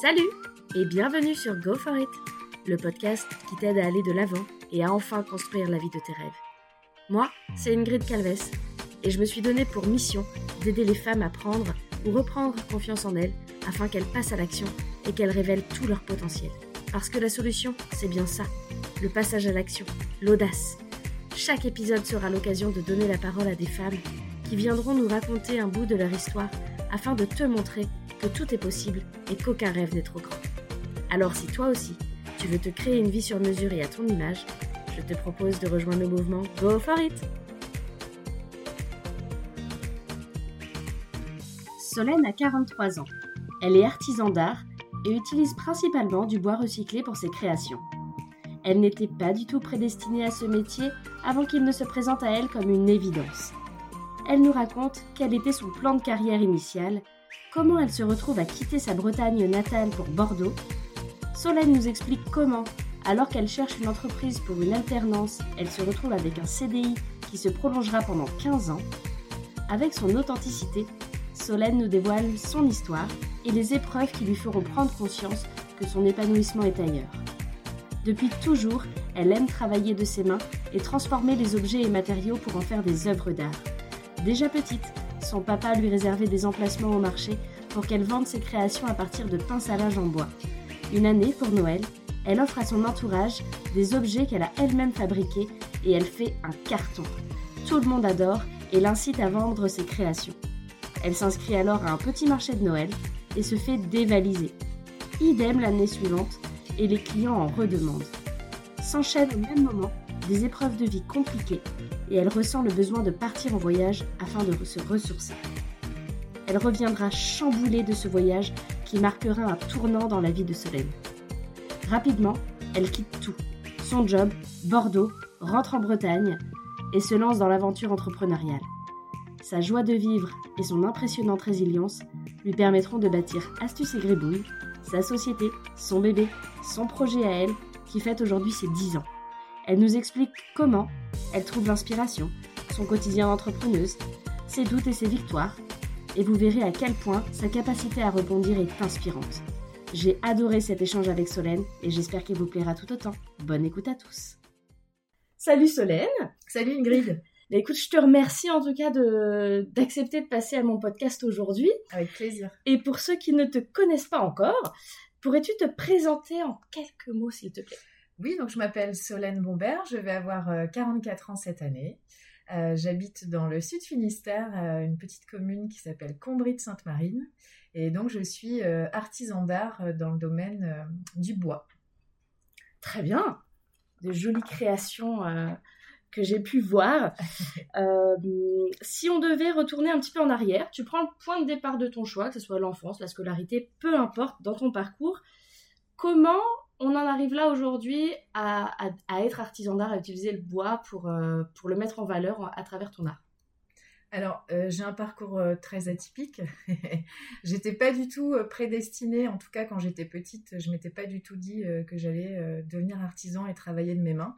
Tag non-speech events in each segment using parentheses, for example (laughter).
Salut et bienvenue sur Go For It, le podcast qui t'aide à aller de l'avant et à enfin construire la vie de tes rêves. Moi, c'est Ingrid Calves et je me suis donné pour mission d'aider les femmes à prendre ou reprendre confiance en elles afin qu'elles passent à l'action et qu'elles révèlent tout leur potentiel. Parce que la solution, c'est bien ça, le passage à l'action, l'audace. Chaque épisode sera l'occasion de donner la parole à des femmes qui viendront nous raconter un bout de leur histoire afin de te montrer que tout est possible et qu'aucun rêve n'est trop grand. Alors si toi aussi, tu veux te créer une vie sur mesure et à ton image, je te propose de rejoindre le mouvement Go For It Solène a 43 ans. Elle est artisan d'art et utilise principalement du bois recyclé pour ses créations. Elle n'était pas du tout prédestinée à ce métier avant qu'il ne se présente à elle comme une évidence. Elle nous raconte quel était son plan de carrière initial comment elle se retrouve à quitter sa Bretagne natale pour Bordeaux? Solène nous explique comment, alors qu'elle cherche une entreprise pour une alternance, elle se retrouve avec un CDI qui se prolongera pendant 15 ans. Avec son authenticité, Solène nous dévoile son histoire et les épreuves qui lui feront prendre conscience que son épanouissement est ailleurs. Depuis toujours, elle aime travailler de ses mains et transformer les objets et matériaux pour en faire des œuvres d'art. Déjà petite, son papa lui réservait des emplacements au marché pour qu'elle vende ses créations à partir de pinces à linge en bois. Une année, pour Noël, elle offre à son entourage des objets qu'elle a elle-même fabriqués et elle fait un carton. Tout le monde adore et l'incite à vendre ses créations. Elle s'inscrit alors à un petit marché de Noël et se fait dévaliser. Idem l'année suivante et les clients en redemandent. S'enchaînent au même moment des épreuves de vie compliquées et elle ressent le besoin de partir en voyage afin de se ressourcer. Elle reviendra chamboulée de ce voyage qui marquera un tournant dans la vie de Solène. Rapidement, elle quitte tout. Son job, Bordeaux, rentre en Bretagne et se lance dans l'aventure entrepreneuriale. Sa joie de vivre et son impressionnante résilience lui permettront de bâtir Astuce et Gribouille, sa société, son bébé, son projet à elle, qui fête aujourd'hui ses 10 ans. Elle nous explique comment elle trouve l'inspiration, son quotidien d'entrepreneuse, ses doutes et ses victoires, et vous verrez à quel point sa capacité à rebondir est inspirante. J'ai adoré cet échange avec Solène et j'espère qu'il vous plaira tout autant. Bonne écoute à tous. Salut Solène Salut Ingrid bah, Écoute, je te remercie en tout cas d'accepter de passer à mon podcast aujourd'hui. Avec plaisir. Et pour ceux qui ne te connaissent pas encore, pourrais-tu te présenter en quelques mots s'il te plaît? Oui, donc je m'appelle Solène Bombert, je vais avoir 44 euh, ans cette année. Euh, j'habite dans le sud Finistère, euh, une petite commune qui s'appelle Combry de Sainte-Marine. Et donc je suis artisan d'art dans le domaine du bois. Très bien. De jolies créations que j'ai pu voir. (laughs) si on devait retourner un petit peu en arrière, tu prends le point de départ de ton choix, que ce soit l'enfance, la scolarité, peu importe dans ton parcours. Comment on en arrive là aujourd'hui à, être artisan d'art, à utiliser le bois pour, euh, le mettre en valeur à travers ton art alors, euh, j'ai un parcours euh, très atypique. (laughs) j'étais pas du tout prédestinée, en tout cas quand j'étais petite, je m'étais pas du tout dit que j'allais devenir artisan et travailler de mes mains.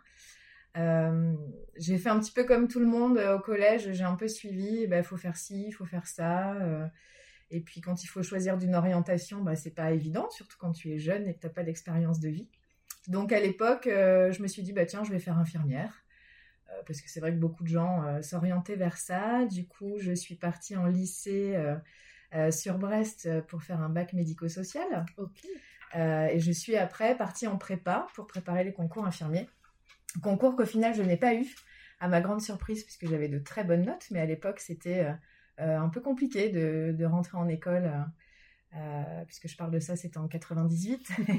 j'ai fait un petit peu comme tout le monde au collège, j'ai un peu suivi, il bah, faut faire ci, il faut faire ça. Et puis quand il faut choisir d'une orientation, bah, c'est pas évident, surtout quand tu es jeune et que tu n'as pas d'expérience de vie. Donc à l'époque, euh, je me suis dit, bah tiens, je vais faire infirmière. Euh, parce que c'est vrai que beaucoup de gens euh, s'orientaient vers ça. Du coup, je suis partie en lycée sur Brest pour faire un bac médico-social. et je suis après partie en prépa pour préparer les concours infirmiers. Concours qu'au final, je n'ai pas eu, à ma grande surprise, puisque j'avais de très bonnes notes. Mais à l'époque, c'était un peu compliqué de, rentrer en école. Euh, euh, puisque je parle de ça, c'était en 98. (laughs)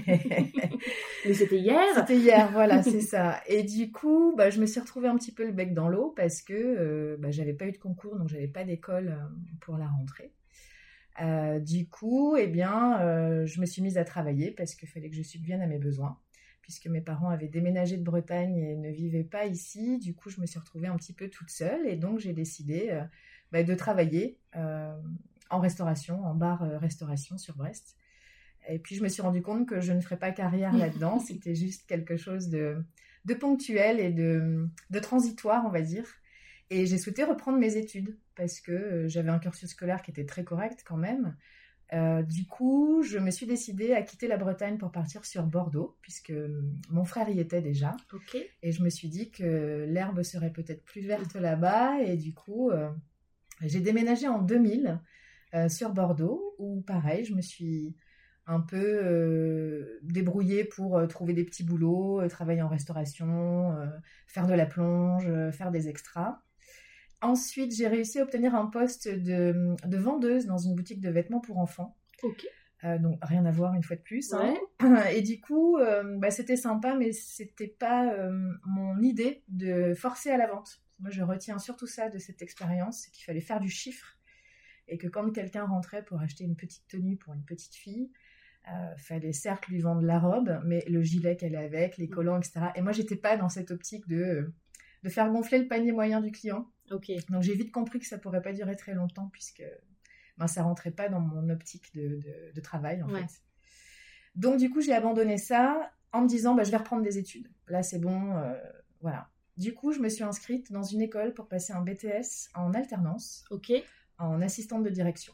Mais c'était hier C'était hier, voilà, (laughs) c'est ça. Et du coup, bah, je me suis retrouvée un petit peu le bec dans l'eau parce que bah, j'avais pas eu de concours, donc j'avais pas d'école pour la rentrée. du coup, eh bien, je me suis mise à travailler parce qu'il fallait que je subvienne à mes besoins, puisque mes parents avaient déménagé de Bretagne et ne vivaient pas ici. Du coup, je me suis retrouvée un petit peu toute seule et donc j'ai décidé bah, de travailler euh, en restauration, en bar-restauration euh, sur Brest. Et puis je me suis rendu compte que je ne ferais pas carrière là-dedans, (laughs) c'était juste quelque chose de, de ponctuel et de, de, transitoire, on va dire. Et j'ai souhaité reprendre mes études parce que euh, j'avais un cursus scolaire qui était très correct quand même. Euh, du coup, je me suis décidée à quitter la Bretagne pour partir sur Bordeaux, puisque mon frère y était déjà. Ok. Et je me suis dit que l'herbe serait peut-être plus verte là-bas. Et du coup, euh, j'ai déménagé en 2000 euh, sur Bordeaux, où pareil, je me suis un peu euh, débrouillée pour euh, trouver des petits boulots, travailler en restauration, faire de la plonge, faire des extras. Ensuite, j'ai réussi à obtenir un poste de, de vendeuse dans une boutique de vêtements pour enfants. Ok. Donc rien à voir une fois de plus. hein. Et du coup, bah, c'était sympa, mais c'était pas mon idée de forcer à la vente. Moi, je retiens surtout ça de cette expérience, c'est qu'il fallait faire du chiffre et que quand quelqu'un rentrait pour acheter une petite tenue pour une petite fille, euh, fallait certes lui vendre la robe, mais le gilet qu'elle est avec, les collants, etc. Et moi, j'étais pas dans cette optique de de faire gonfler le panier moyen du client. Ok. Donc j'ai vite compris que ça pourrait pas durer très longtemps puisque ben, ça rentrait pas dans mon optique de, de- de travail en Ouais. fait. Donc du coup j'ai abandonné ça en me disant bah, je vais reprendre des études. Là c'est bon, euh, voilà. Du coup je me suis inscrite dans une école pour passer un BTS en alternance, Ok. en assistante de direction.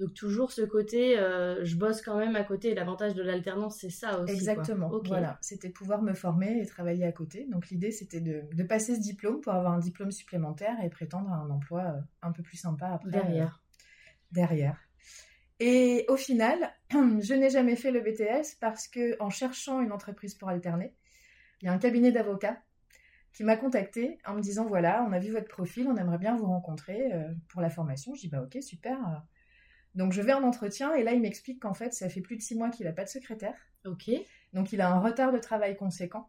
Donc toujours ce côté, euh, je bosse quand même à côté. L'avantage de l'alternance, c'est ça aussi. quoi. Exactement. Voilà, c'était pouvoir me former et travailler à côté. Donc l'idée c'était de, de passer ce diplôme pour avoir un diplôme supplémentaire et prétendre à un emploi euh, un peu plus sympa après. euh, Derrière. derrière. Et au final, (clears throat) je n'ai jamais fait le BTS parce que en cherchant une entreprise pour alterner, il y a un cabinet d'avocats qui m'a contacté en me disant voilà, on a vu votre profil, on aimerait bien vous rencontrer euh, pour la formation. Je dis bah ok, super. Donc je vais en entretien et là il m'explique qu'en fait ça fait plus de six mois qu'il n'a pas de secrétaire, Ok. donc il a un retard de travail conséquent.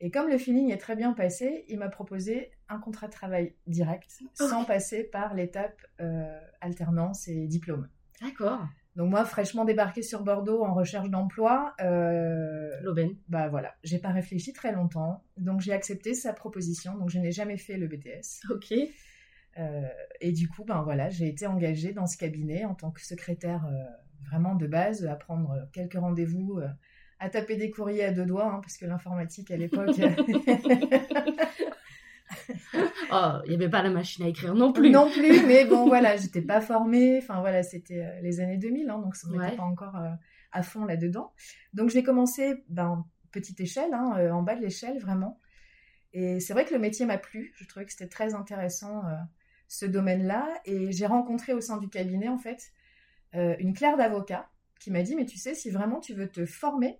Et comme le feeling est très bien passé, il m'a proposé un contrat de travail direct, sans passer par l'étape euh, alternance et diplôme. D'accord. Donc moi, fraîchement débarquée sur Bordeaux en recherche d'emploi, euh, L'aubaine. bah voilà, j'ai pas réfléchi très longtemps, donc j'ai accepté sa proposition. Donc je n'ai jamais fait le BTS. Ok. Euh, et du coup, ben voilà, j'ai été engagée dans ce cabinet en tant que secrétaire euh, vraiment de base, à prendre quelques rendez-vous, euh, à taper des courriers à deux doigts, hein, parce que l'informatique à l'époque. (laughs) (laughs) (laughs) Oh, il n'y avait pas la machine à écrire non plus. non plus, mais bon (laughs) voilà, j'étais pas formée. Enfin voilà, c'était euh, les années 2000, hein, donc on n'était Ouais. pas encore euh, à fond là-dedans. Donc j'ai commencé, ben petite échelle, hein, euh, en bas de l'échelle vraiment. Et c'est vrai que le métier m'a plu. Je trouvais que c'était très intéressant euh, ce domaine-là. Et j'ai rencontré au sein du cabinet en fait euh, une clerc d'avocat qui m'a dit mais tu sais si vraiment tu veux te former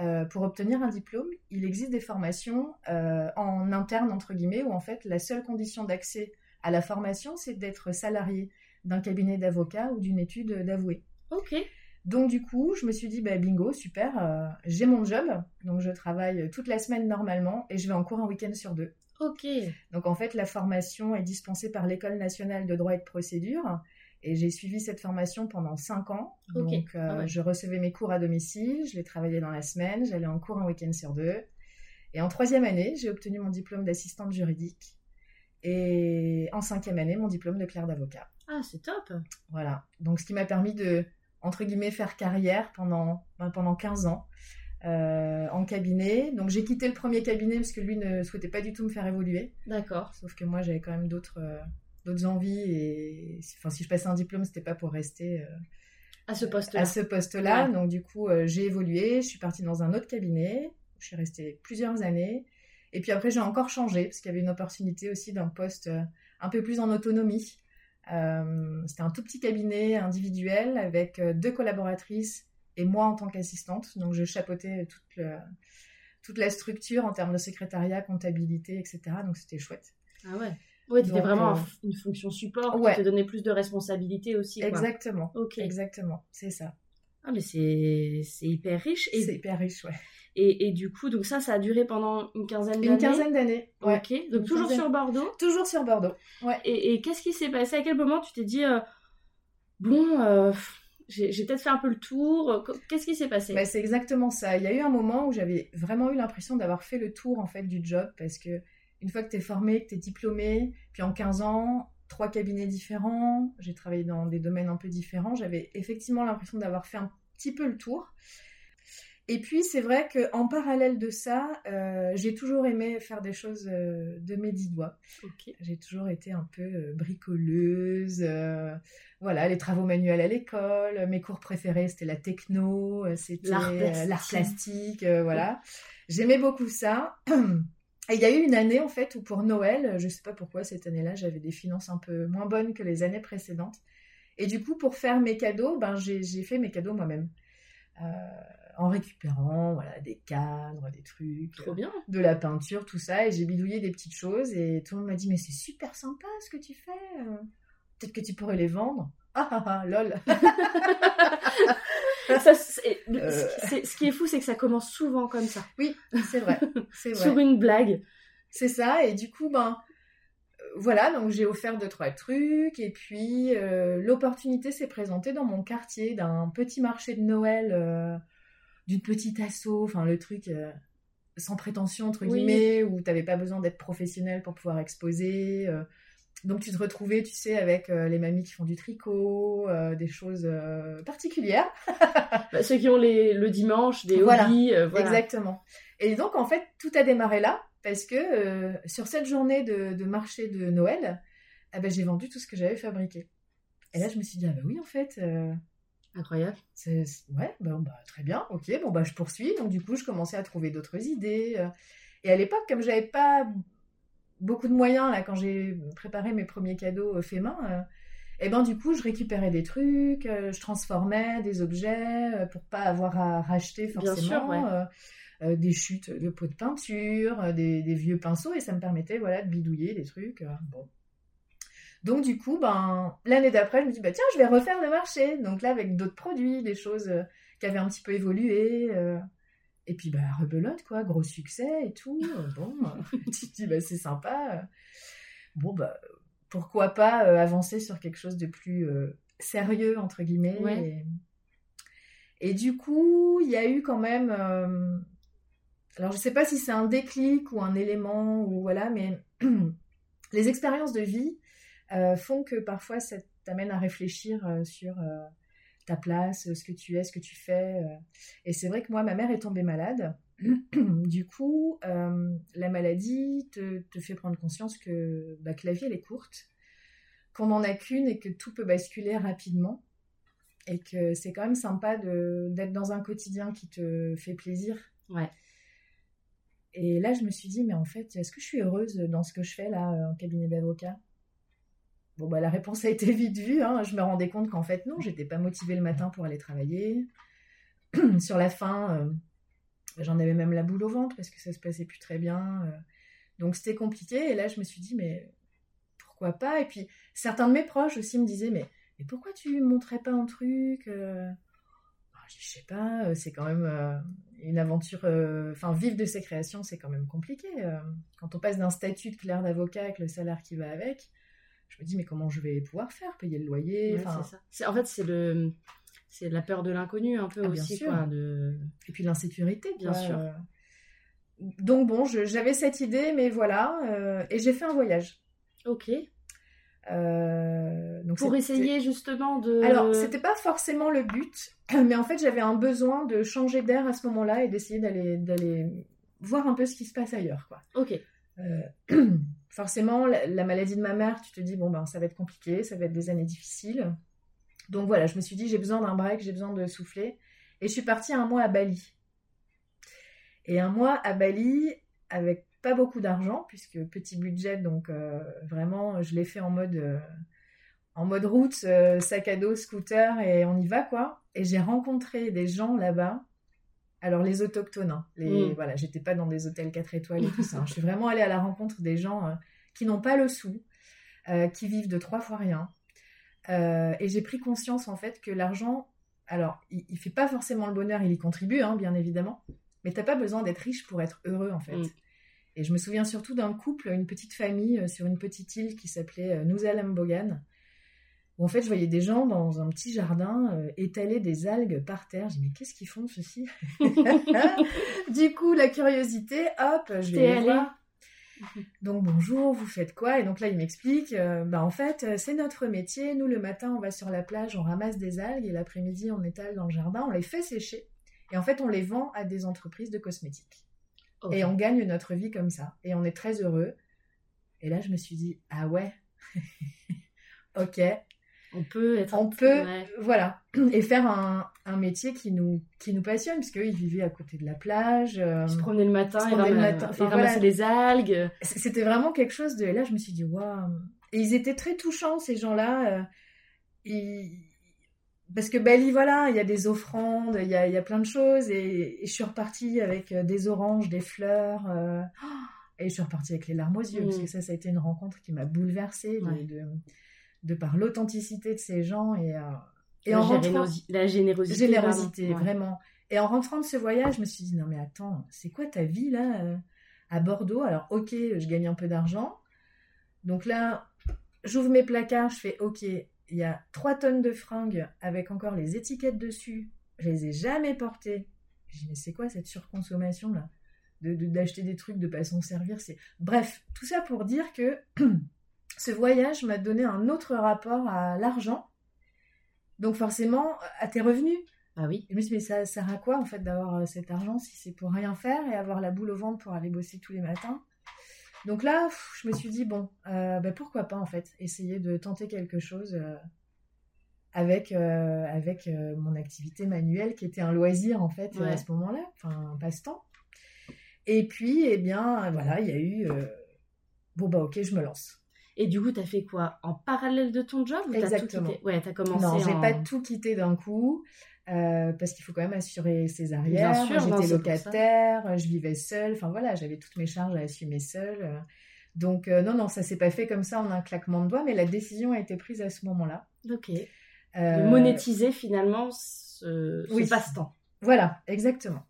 euh, pour obtenir un diplôme, il existe des formations euh, en interne, entre guillemets, où en fait la seule condition d'accès à la formation, c'est d'être salarié d'un cabinet d'avocats ou d'une étude d'avoué. Ok. Donc du coup, je me suis dit, bah, bingo, super, euh, j'ai mon job, donc je travaille toute la semaine normalement et je vais en cours un week-end sur deux. Ok. Donc en fait, la formation est dispensée par l'École nationale de droit et de procédure. Et j'ai suivi cette formation pendant cinq ans. Ok. Donc euh, Ah ouais. je recevais mes cours à domicile, je les travaillais dans la semaine, j'allais en cours un week-end sur deux. Et en troisième année, j'ai obtenu mon diplôme d'assistante juridique. Et en cinquième année, mon diplôme de clerc d'avocat. Ah, c'est top. Voilà. Donc ce qui m'a permis de, entre guillemets, faire carrière pendant, ben, pendant 15 ans. euh, en cabinet. Donc j'ai quitté le premier cabinet parce que lui ne souhaitait pas du tout me faire évoluer. D'accord. Sauf que moi, j'avais quand même d'autres euh, d'autres envies et enfin, si je passais un diplôme, c'était pas pour rester euh, À ce poste-là. à ce poste-là. Ouais. Donc du coup, euh, j'ai évolué. Je suis partie dans un autre cabinet. Je suis restée plusieurs années. Et puis après, j'ai encore changé parce qu'il y avait une opportunité aussi d'un poste euh, un peu plus en autonomie. Euh, c'était un tout petit cabinet individuel avec deux collaboratrices et moi en tant qu'assistante. Donc je chapeautais toute, le- toute la structure en termes de secrétariat, comptabilité, etc. Donc c'était chouette. Ah ouais. Ouais, tu Donc, vraiment euh, un- une fonction support ouais. qui te donnait plus de responsabilités aussi. quoi. Exactement. Ok. Exactement. C'est ça. Ah, mais c'est c'est hyper riche. C'est Et, hyper riche, ouais. et, et du coup, donc ça, ça a duré pendant une quinzaine d'années. Une quinzaine d'années. Ouais. Ok. Donc Une toujours quinzaine. sur Bordeaux. Toujours sur Bordeaux. Et, et qu'est-ce qui s'est passé? À quel moment tu t'es dit, euh, bon, euh, j'ai j'ai peut-être fait un peu le tour. Qu'est-ce qui s'est passé? Bah, c'est exactement ça. Il y a eu un moment où j'avais vraiment eu l'impression d'avoir fait le tour en fait du job parce que une fois que tu es formé, que tu es diplômé, puis en 15 ans, trois cabinets différents, j'ai travaillé dans des domaines un peu différents, j'avais effectivement l'impression d'avoir fait un petit peu le tour. Et puis c'est vrai qu'en parallèle de ça, euh, j'ai toujours aimé faire des choses euh, de mes dix doigts. J'ai toujours été un peu euh, bricoleuse. voilà, les travaux manuels à l'école. Mes cours préférés, c'était la techno, c'était l'art plastique. voilà. J'aimais beaucoup ça. (clears throat) Et il y a eu une année en fait où pour Noël, je ne sais pas pourquoi cette année-là, j'avais des finances un peu moins bonnes que les années précédentes. Et du coup, pour faire mes cadeaux, ben, j'ai fait mes cadeaux moi-même. Euh, en récupérant voilà, des cadres, des trucs, Trop bien. de la peinture, tout ça. Et j'ai bidouillé des petites choses. Et tout le monde m'a dit Mais c'est super sympa ce que tu fais. Euh. Peut-être que tu pourrais les vendre. Ah ah ah, lol. (laughs) ça, euh. ce qui est fou, c'est que ça commence souvent comme ça. Oui, c'est vrai. (laughs) vrai. Sur une blague. C'est ça. Et du coup, ben voilà, donc j'ai offert deux, trois trucs. Et puis, l'opportunité s'est présentée dans mon quartier d'un petit marché de Noël d'une petite asso, enfin le truc euh, sans prétention entre guillemets, où tu n'avais pas besoin d'être professionnel pour pouvoir exposer. Euh. donc tu te retrouvais, tu sais, avec euh, les mamies qui font du tricot, des choses particulières. (laughs) Bah, ceux qui ont les, le dimanche, des hobbies. Voilà. Exactement. Et donc en fait, tout a démarré là, parce que sur cette journée de, marché de Noël, eh ben, j'ai vendu tout ce que j'avais fabriqué. Et là, je me suis dit, ah bah oui, en fait, Incroyable. C'est, ouais, bah, très bien, ok, bon, bah, je poursuis. Donc, du coup, je commençais à trouver d'autres idées. Euh. Et à l'époque, comme j'avais pas beaucoup de moyens, là, quand j'ai préparé mes premiers cadeaux euh, faits main, et euh, eh ben, du coup, je récupérais des trucs, je transformais des objets pour pas avoir à racheter forcément. des chutes de pots de peinture, des, des, vieux pinceaux, et ça me permettait voilà, de bidouiller des trucs. bon. Donc du coup, ben, l'année d'après, je me dis, bah, tiens, je vais refaire le marché. Donc là, avec d'autres produits, des choses euh, qui avaient un petit peu évolué. Euh. et puis, bah, rebelote, quoi, gros succès et tout. Euh, bon, (laughs) tu te dis, bah, c'est sympa. Bon, bah, pourquoi pas avancer sur quelque chose de plus sérieux, entre guillemets. Et... du coup, il y a eu quand même... alors, je ne sais pas si c'est un déclic ou un élément, ou voilà, mais (clears throat) les expériences de vie euh, font que parfois ça t'amène à réfléchir euh, sur euh, ta place, ce que tu es, ce que tu fais. Et c'est vrai que moi, ma mère est tombée malade. (clears throat) du coup, la maladie te, fait prendre conscience que, bah, que la vie, elle est courte, qu'on n'en a qu'une et que tout peut basculer rapidement. Et que c'est quand même sympa d'être dans un quotidien qui te fait plaisir. Ouais. Et là, je me suis dit, mais en fait, est-ce que je suis heureuse dans ce que je fais là en cabinet d'avocat? Bon, bah, la réponse a été vite vue. Hein. Je me rendais compte qu'en fait, non, j'étais pas motivée le matin pour aller travailler. (clears throat) Sur la fin, euh, j'en avais même la boule au ventre parce que ça se passait plus très bien. Euh. Donc, c'était compliqué. Et là, je me suis dit, mais pourquoi pas? Et puis, certains de mes proches aussi me disaient, mais, mais pourquoi tu montrais pas un truc euh? ah, Je sais pas, c'est quand même une aventure. Enfin, vivre de ses créations, c'est quand même compliqué. Quand on passe d'un statut de clerc d'avocat avec le salaire qui va avec je me dis mais comment je vais pouvoir faire payer le loyer en fait c'est le c'est la peur de l'inconnu un peu ah, aussi quoi, de... et puis l'insécurité bien sûr. Donc bon j'avais cette idée mais voilà euh, et j'ai fait un voyage. Ok. Euh, donc pour essayer justement de alors c'était pas forcément le but mais en fait j'avais un besoin de changer d'air à ce moment-là et d'essayer d'aller d'aller voir un peu ce qui se passe ailleurs quoi. Ok. Euh, (clears throat) forcément, la, maladie de ma mère, tu te dis, bon, ben, ça va être compliqué, ça va être des années difficiles. Donc voilà, je me suis dit, j'ai besoin d'un break, j'ai besoin de souffler. Et je suis partie un mois à Bali. Et un mois à Bali avec pas beaucoup d'argent, puisque petit budget, donc euh, vraiment, je l'ai fait en mode, euh, en mode route, sac à dos, scooter, et on y va, quoi. Et j'ai rencontré des gens là-bas alors les autochtones, hein, les, mm. voilà, j'étais pas dans des hôtels 4 étoiles et tout ça. Hein. Je suis vraiment allée à la rencontre des gens euh, qui n'ont pas le sou, euh, qui vivent de trois fois rien. Euh, et j'ai pris conscience en fait que l'argent, alors il, ne fait pas forcément le bonheur, il y contribue, hein, bien évidemment, mais t'as pas besoin d'être riche pour être heureux en fait. Mm. Et je me souviens surtout d'un couple, une petite famille sur une petite île qui s'appelait Bogan où en fait je voyais des gens dans un petit jardin euh, étaler des algues par terre. J'ai dit mais qu'est-ce qu'ils font ceci (laughs) Du coup la curiosité, hop, je vais aller voir. (laughs) Donc bonjour, vous faites quoi? Et donc là il m'explique, euh, bah en fait euh, c'est notre métier. Nous le matin on va sur la plage, on ramasse des algues et l'après-midi on étale dans le jardin, on les fait sécher Et en fait, on les vend à des entreprises de cosmétiques. Et on gagne notre vie comme ça. Et on est très heureux. Et là, je me suis dit, ah ouais, (laughs) ok. On peut être. On peut, voilà. (clears throat) Et faire un, un, métier qui nous, qui nous passionne, parce qu'eux, ils vivaient à côté de la plage. Euh, ils se promenaient le matin, ils, le matin, les algues. C'était vraiment quelque chose de. Et là, je me suis dit, waouh. Et ils étaient très touchants, ces gens-là. Euh, parce que Bali, voilà, il y a des offrandes, il y a, il y a plein de choses. Et, je suis repartie avec euh, des oranges, des fleurs. Et je suis repartie avec les larmes aux yeux, parce mm. que ça, ça a été une rencontre qui m'a bouleversée de, de, par l'authenticité de ces gens et, euh, et la, en rentrant, la générosité. Générosité, vraiment. Et en rentrant de ce voyage, je me suis dit, non mais attends, c'est quoi ta vie là euh, à Bordeaux? Alors, ok, je gagne un peu d'argent. Donc là, j'ouvre mes placards, je fais, ok, il y a trois tonnes de fringues avec encore les étiquettes dessus. Je les ai jamais portées. Je dis, mais c'est quoi cette surconsommation là? D'acheter des trucs, de pas s'en servir. C'est Bref, tout ça pour dire que (clears throat) ce voyage m'a donné un autre rapport à l'argent. Donc forcément, à tes revenus. Ah oui. je me suis dit, mais ça sert à quoi en fait d'avoir euh, cet argent si c'est pour rien faire et avoir la boule au ventre pour aller bosser tous les matins? Donc là, je me suis dit, bon, euh, bah, pourquoi pas en fait, essayer de tenter quelque chose euh, avec, avec mon activité manuelle qui était un loisir en fait à ce moment-là, enfin un passe-temps. Et puis, eh bien, voilà, il y a eu. Bon, bah, ok, je me lance. Et du coup, tu as fait quoi? En parallèle de ton job ou Exactement. As tout ouais, tu as commencé. Non, j'ai pas tout quitté d'un coup. Euh, parce qu'il faut quand même assurer ses arrières. J'étais locataire, je vivais seule. Enfin voilà, j'avais toutes mes charges à assumer seule. Donc euh, non, non, ça s'est pas fait comme ça en un claquement de doigts, mais la décision a été prise à ce moment-là. Ok. De monétiser finalement ce, ce passe-temps. Voilà, exactement.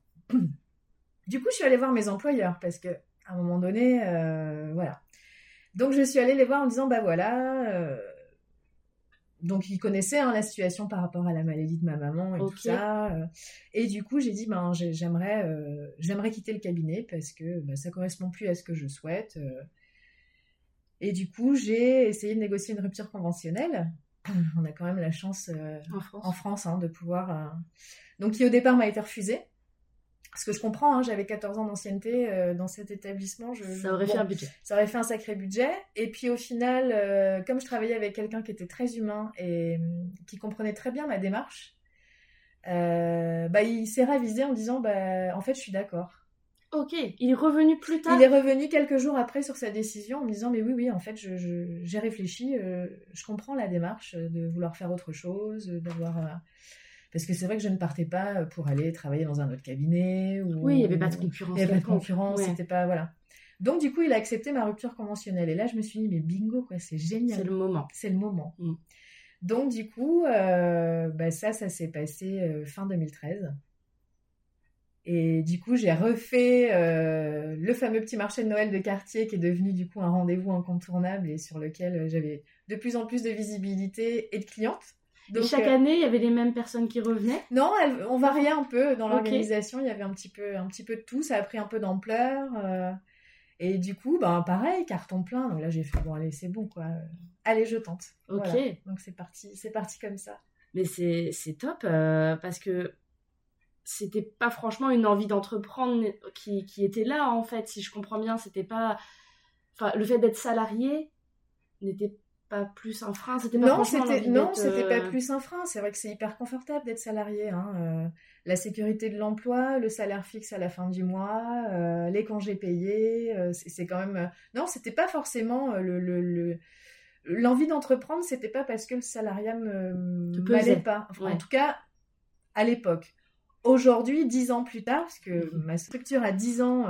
Du coup, je suis allée voir mes employeurs parce que à un moment donné, euh, voilà. Donc, je suis allée les voir en disant, bah voilà. Euh, donc, ils connaissaient hein, la situation par rapport à la maladie de ma maman et tout ça. Euh. et du coup, j'ai dit, ben, j'aimerais, j'aimerais quitter le cabinet parce que ben, ça correspond plus à ce que je souhaite. Et du coup, j'ai essayé de négocier une rupture conventionnelle. On a quand même la chance en France, hein, de pouvoir. Donc, qui au départ m'a été refusée. Parce que je comprends, hein, j'avais 14 ans d'ancienneté euh, dans cet établissement. Je, ça aurait fait un budget. Ça aurait fait un sacré budget. Et puis au final, euh, comme je travaillais avec quelqu'un qui était très humain et hum, qui comprenait très bien ma démarche, euh, bah, il s'est ravisé en disant bah, En fait, je suis d'accord. Ok, il est revenu plus tard? Il est revenu quelques jours après sur sa décision en me disant Mais oui, oui, en fait, j'ai je, réfléchi, je comprends la démarche de vouloir faire autre chose, d'avoir parce que c'est vrai que je ne partais pas pour aller travailler dans un autre cabinet. Ou... Oui, il n'y avait pas de concurrence. Il n'y avait pas de concurrence, c'était pas. Voilà. Donc, du coup, il a accepté ma rupture conventionnelle. Et là, je me suis dit, mais bingo, quoi, c'est génial. C'est le moment. C'est le moment. Mm. Donc, du coup, euh, bah, ça, ça s'est passé euh, fin 2013. Et du coup, j'ai refait euh, le fameux petit marché de Noël de quartier qui est devenu du coup un rendez-vous incontournable et sur lequel j'avais de plus en plus de visibilité et de clientes chaque euh, année, il y avait les mêmes personnes qui revenaient? Non, on variait un peu dans l'organisation. Il y avait un petit, peu, un petit peu de tout. Ça a pris un peu d'ampleur. Euh, et du coup, ben, pareil, carton plein. Donc là, j'ai fait, bon, allez, c'est bon, quoi. Allez, je tente. Ok. Donc c'est parti, c'est parti comme ça. Mais c'est top euh, parce que c'était pas franchement une envie d'entreprendre qui, qui, était là, en fait. Si je comprends bien, c'était pas. Enfin, le fait d'être salarié n'était pas plus un frein c'était non c'était non c'était pas euh, plus un frein c'est vrai que c'est hyper confortable d'être salarié hein. Euh, la sécurité de l'emploi le salaire fixe à la fin du mois euh, les congés payés c'est quand même non c'était pas forcément le, l'envie d'entreprendre c'était pas parce que le salariat me m'allait pas en tout cas à l'époque aujourd'hui dix ans plus tard parce que mhm. ma structure a dix ans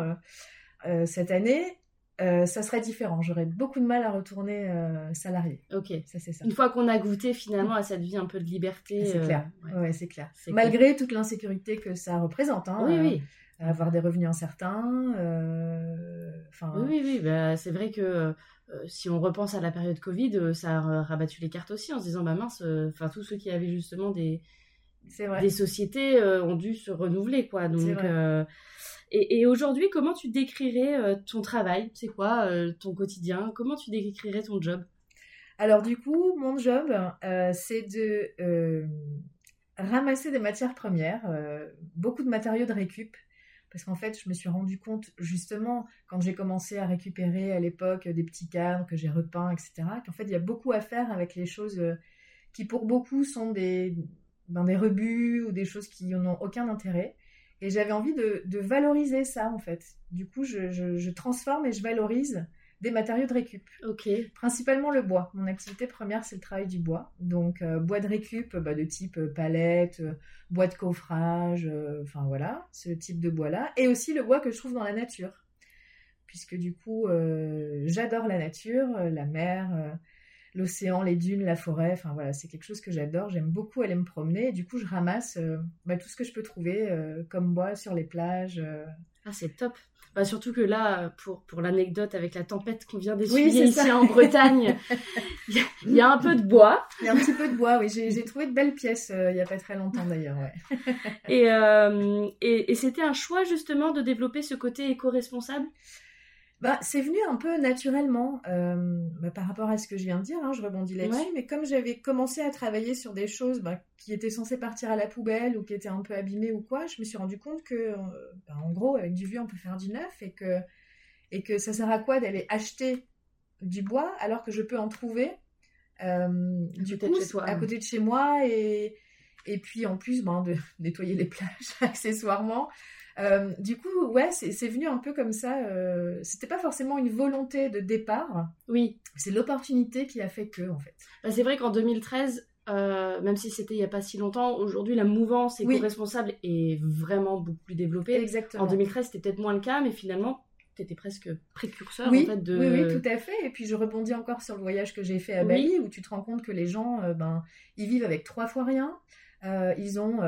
cette année euh, ça serait différent. J'aurais beaucoup de mal à retourner euh, salarié. Ok. Ça, c'est ça. Une fois qu'on a goûté finalement à cette vie un peu de liberté. C'est clair. Euh, ouais, c'est clair. Malgré toute l'insécurité que ça représente. Hein, oui, oui. avoir des revenus incertains. Enfin. oui, oui, bah, c'est vrai que si on repense à la période Covid, ça a rabattu les cartes aussi en se disant bah mince, enfin tous ceux qui avaient justement des des sociétés ont dû se renouveler quoi. Donc et, aujourd'hui, comment tu décrirais euh, ton travail? C'est quoi euh, ton quotidien? Comment tu décrirais ton job? Alors du coup, mon job, euh, c'est de ramasser des matières premières, beaucoup de matériaux de récup. Parce qu'en fait, je me suis rendu compte, justement, quand j'ai commencé à récupérer à l'époque des petits cadres que j'ai repeints, etc., qu'en fait, il y a beaucoup à faire avec les choses qui, pour beaucoup, sont des, dans des rebuts ou des choses qui n'ont aucun intérêt. Et j'avais envie de, valoriser ça, en fait. Du coup, je, transforme et je valorise des matériaux de récup. Ok. Principalement le bois. Mon activité première, c'est le travail du bois. Donc, euh, bois de récup bah, de type euh, palette, euh, bois de coffrage, enfin voilà, ce type de bois-là. Et aussi le bois que je trouve dans la nature. Puisque du coup, j'adore la nature, la mer l'océan, les dunes, la forêt. Enfin voilà, c'est quelque chose que j'adore. J'aime beaucoup aller me promener. Et du coup, je ramasse euh, bah, tout ce que je peux trouver euh, comme bois sur les plages. Euh. Ah, c'est top. Bah, surtout que là, pour, pour l'anecdote avec la tempête qu'on vient d'essuyer ici en Bretagne, (laughs) il y, a un peu de bois. Il y a un petit peu de bois, oui. J'ai trouvé de belles pièces il n'y a pas très longtemps d'ailleurs. Ouais. et, et, et c'était un choix justement de développer ce côté éco-responsable? Bah, c'est venu un peu naturellement euh, bah, par rapport à ce que je viens de dire, hein, je rebondis là-dessus, mais comme j'avais commencé à travailler sur des choses bah, qui étaient censées partir à la poubelle ou qui étaient un peu abîmées ou quoi, je me suis rendu compte que, euh, bah, en gros, avec du vieux, on peut faire du neuf et que, et que ça sert à quoi d'aller acheter du bois alors que je peux en trouver euh, du coup, à côté de chez moi et, et puis en plus ben, de (laughs) nettoyer les plages (laughs) accessoirement. Euh, du coup, ouais, c'est venu un peu comme ça. Euh, C'était pas forcément une volonté de départ. Oui. C'est l'opportunité qui a fait que, en fait. Bah, c'est vrai qu'en 2013, euh, même si c'était il n'y a pas si longtemps, aujourd'hui la mouvance éco-responsable est vraiment beaucoup plus développée. Exactement. En 2013, c'était peut-être moins le cas, mais finalement, tu étais presque précurseur oui, en fait, de... oui, oui, tout à fait. Et puis je rebondis encore sur le voyage que j'ai fait à Bali, où tu te rends compte que les gens, euh, ben, ils vivent avec trois fois rien. ils ont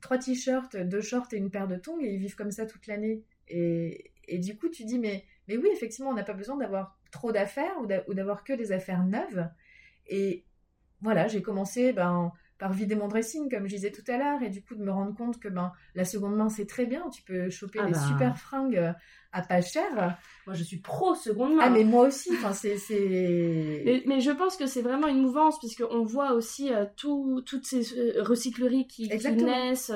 trois t-shirts, deux shorts et une paire de tongs et ils vivent comme ça toute l'année. Et, du coup, tu dis, mais, mais oui, effectivement, on n'a pas besoin d'avoir trop d'affaires ou d'avoir que des affaires neuves. Et voilà, j'ai commencé ben, par vider mon dressing, comme je disais tout à l'heure, et du coup de me rendre compte que ben, la seconde main, c'est très bien. Tu peux choper ah des bah. super fringues à pas cher. Moi, je suis pro seconde main. Ah, mais moi aussi. Enfin, c'est, mais, mais, je pense que c'est vraiment une mouvance, puisqu'on voit aussi euh, tout, toutes ces euh, recycleries qui, naissent,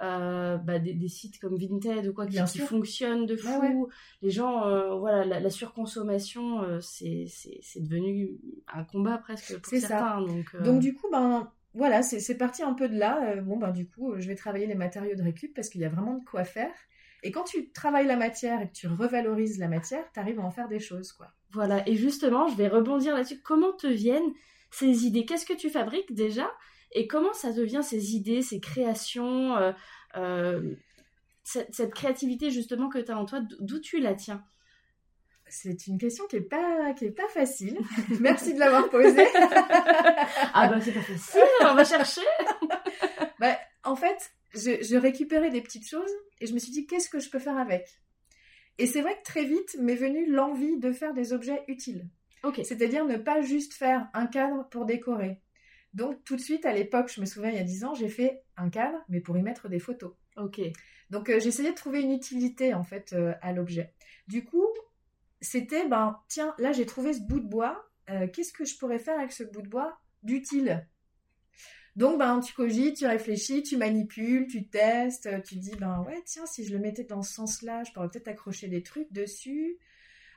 bah, des, sites comme Vinted ou quoi, qui, qui fonctionnent de fou. Les gens, voilà, la, surconsommation, c'est, c'est, devenu un combat presque pour certains. Ça. Donc, donc, du coup, ben voilà, c'est parti un peu de là. Euh, bon, ben du coup, je vais travailler les matériaux de récup parce qu'il y a vraiment de quoi faire. Et quand tu travailles la matière et que tu revalorises la matière, tu arrives à en faire des choses, quoi. Voilà, et justement, je vais rebondir là-dessus. Comment te viennent ces idées? Qu'est-ce que tu fabriques déjà? Et comment ça devient ces idées, ces créations, euh, euh, cette, cette, créativité justement que tu as en toi, d'où tu la tiens? C'est une question qui est pas qui est pas facile. (laughs) Merci de l'avoir posée. (laughs) ah bah c'est pas facile, on va chercher. (laughs) bah, en fait, je, je, récupérais des petites choses et je me suis dit qu'est-ce que je peux faire avec? Et c'est vrai que très vite m'est venue l'envie de faire des objets utiles. C'est-à-dire ne pas juste faire un cadre pour décorer. Donc tout de suite à l'époque, je me souviens il y a 10 ans, j'ai fait un cadre mais pour y mettre des photos. Ok. Donc euh, j'essayais de trouver une utilité en fait euh, à l'objet. Du coup, c'était, ben, tiens, là j'ai trouvé ce bout de bois, euh, qu'est-ce que je pourrais faire avec ce bout de bois d'utile? Donc, ben, tu cogites, tu réfléchis, tu manipules, tu testes, tu dis, ben ouais, tiens, si je le mettais dans ce sens-là, je pourrais peut-être accrocher des trucs dessus.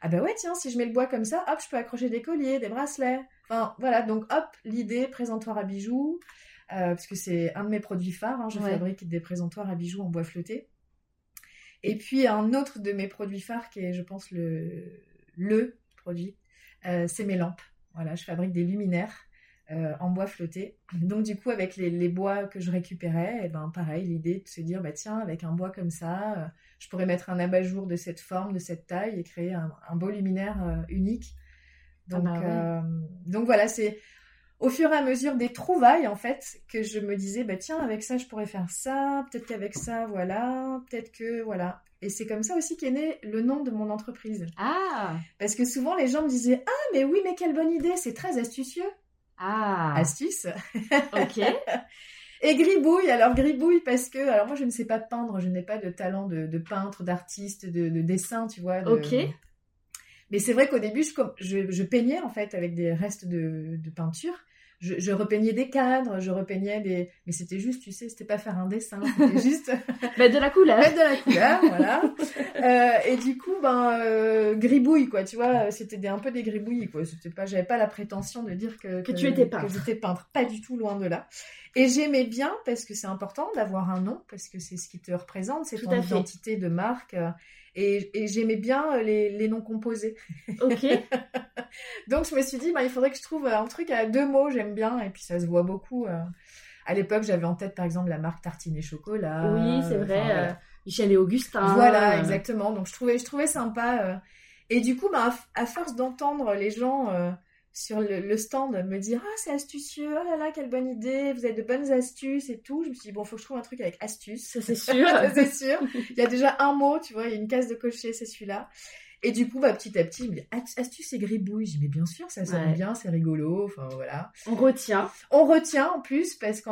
Ah ben ouais, tiens, si je mets le bois comme ça, hop, je peux accrocher des colliers, des bracelets. Enfin, voilà, donc hop, l'idée, présentoir à bijoux, euh, parce que c'est un de mes produits phares, hein, je fabrique des présentoirs à bijoux en bois flotté. Et puis un autre de mes produits phares qui est, je pense, le, le produit, euh, c'est mes lampes. Voilà, je fabrique des luminaires euh, en bois flotté. Donc du coup, avec les, bois que je récupérais, et eh ben pareil, l'idée de se dire, bah tiens, avec un bois comme ça, euh, je pourrais mettre un abat-jour de cette forme, de cette taille, et créer un, beau luminaire unique. Ah donc, bah donc voilà, c'est au fur et à mesure des trouvailles, en fait, que je me disais, bah tiens, avec ça, je pourrais faire ça, peut-être qu'avec ça, voilà, peut-être que, voilà. Et c'est comme ça aussi qu'est né le nom de mon entreprise. Ah Parce que souvent, les gens me disaient, ah, mais oui, mais quelle bonne idée, c'est très astucieux. Ah Astuce. Ok. (laughs) Et gribouille, alors gribouille parce que, alors moi je ne sais pas peindre, je n'ai pas de talent de, peintre, d'artiste, de, dessin, tu vois. Ok. Mais c'est vrai qu'au début, je, je, peignais en fait avec des restes de, peinture je, repeignais des cadres, je repeignais des. Mais c'était juste, tu sais, c'était pas faire un dessin, c'était (laughs) juste. mettre de la couleur. Mettre de la couleur, voilà. Euh, et du coup, ben, euh, gribouille, quoi, tu vois, c'était un peu des gribouilles, quoi. C'était pas, j'avais pas la prétention de dire que, que, tu étais peintre. Que j'étais peintre, pas du tout, loin de là. Et j'aimais bien, parce que c'est important d'avoir un nom, parce que c'est ce qui te représente, c'est ton identité de marque. Et, j'aimais bien euh, les, noms composés. Ok. (laughs) Donc je me suis dit, bah, il faudrait que je trouve un truc à deux mots, j'aime bien, et puis ça se voit beaucoup. Euh. À l'époque, j'avais en tête par exemple la marque Tartine et Chocolat. Oui, c'est vrai. Euh, Michel et Augustin. Voilà, exactement. Donc je trouvais, je trouvais sympa. Et du coup, bah, à, force d'entendre les gens sur le, stand me dire ah c'est astucieux oh là là quelle bonne idée vous avez de bonnes astuces et tout. Je me suis dit bon faut que je trouve un truc avec astuce c'est sûr. (laughs) C'est sûr. Il y a déjà un mot tu vois il y a une case de cocher c'est celui-là. Et du coup bah, petit à petit il me dit astuce et gribouille je dis mais bien sûr ça sonne bien c'est rigolo enfin voilà. On retient. On retient en plus parce que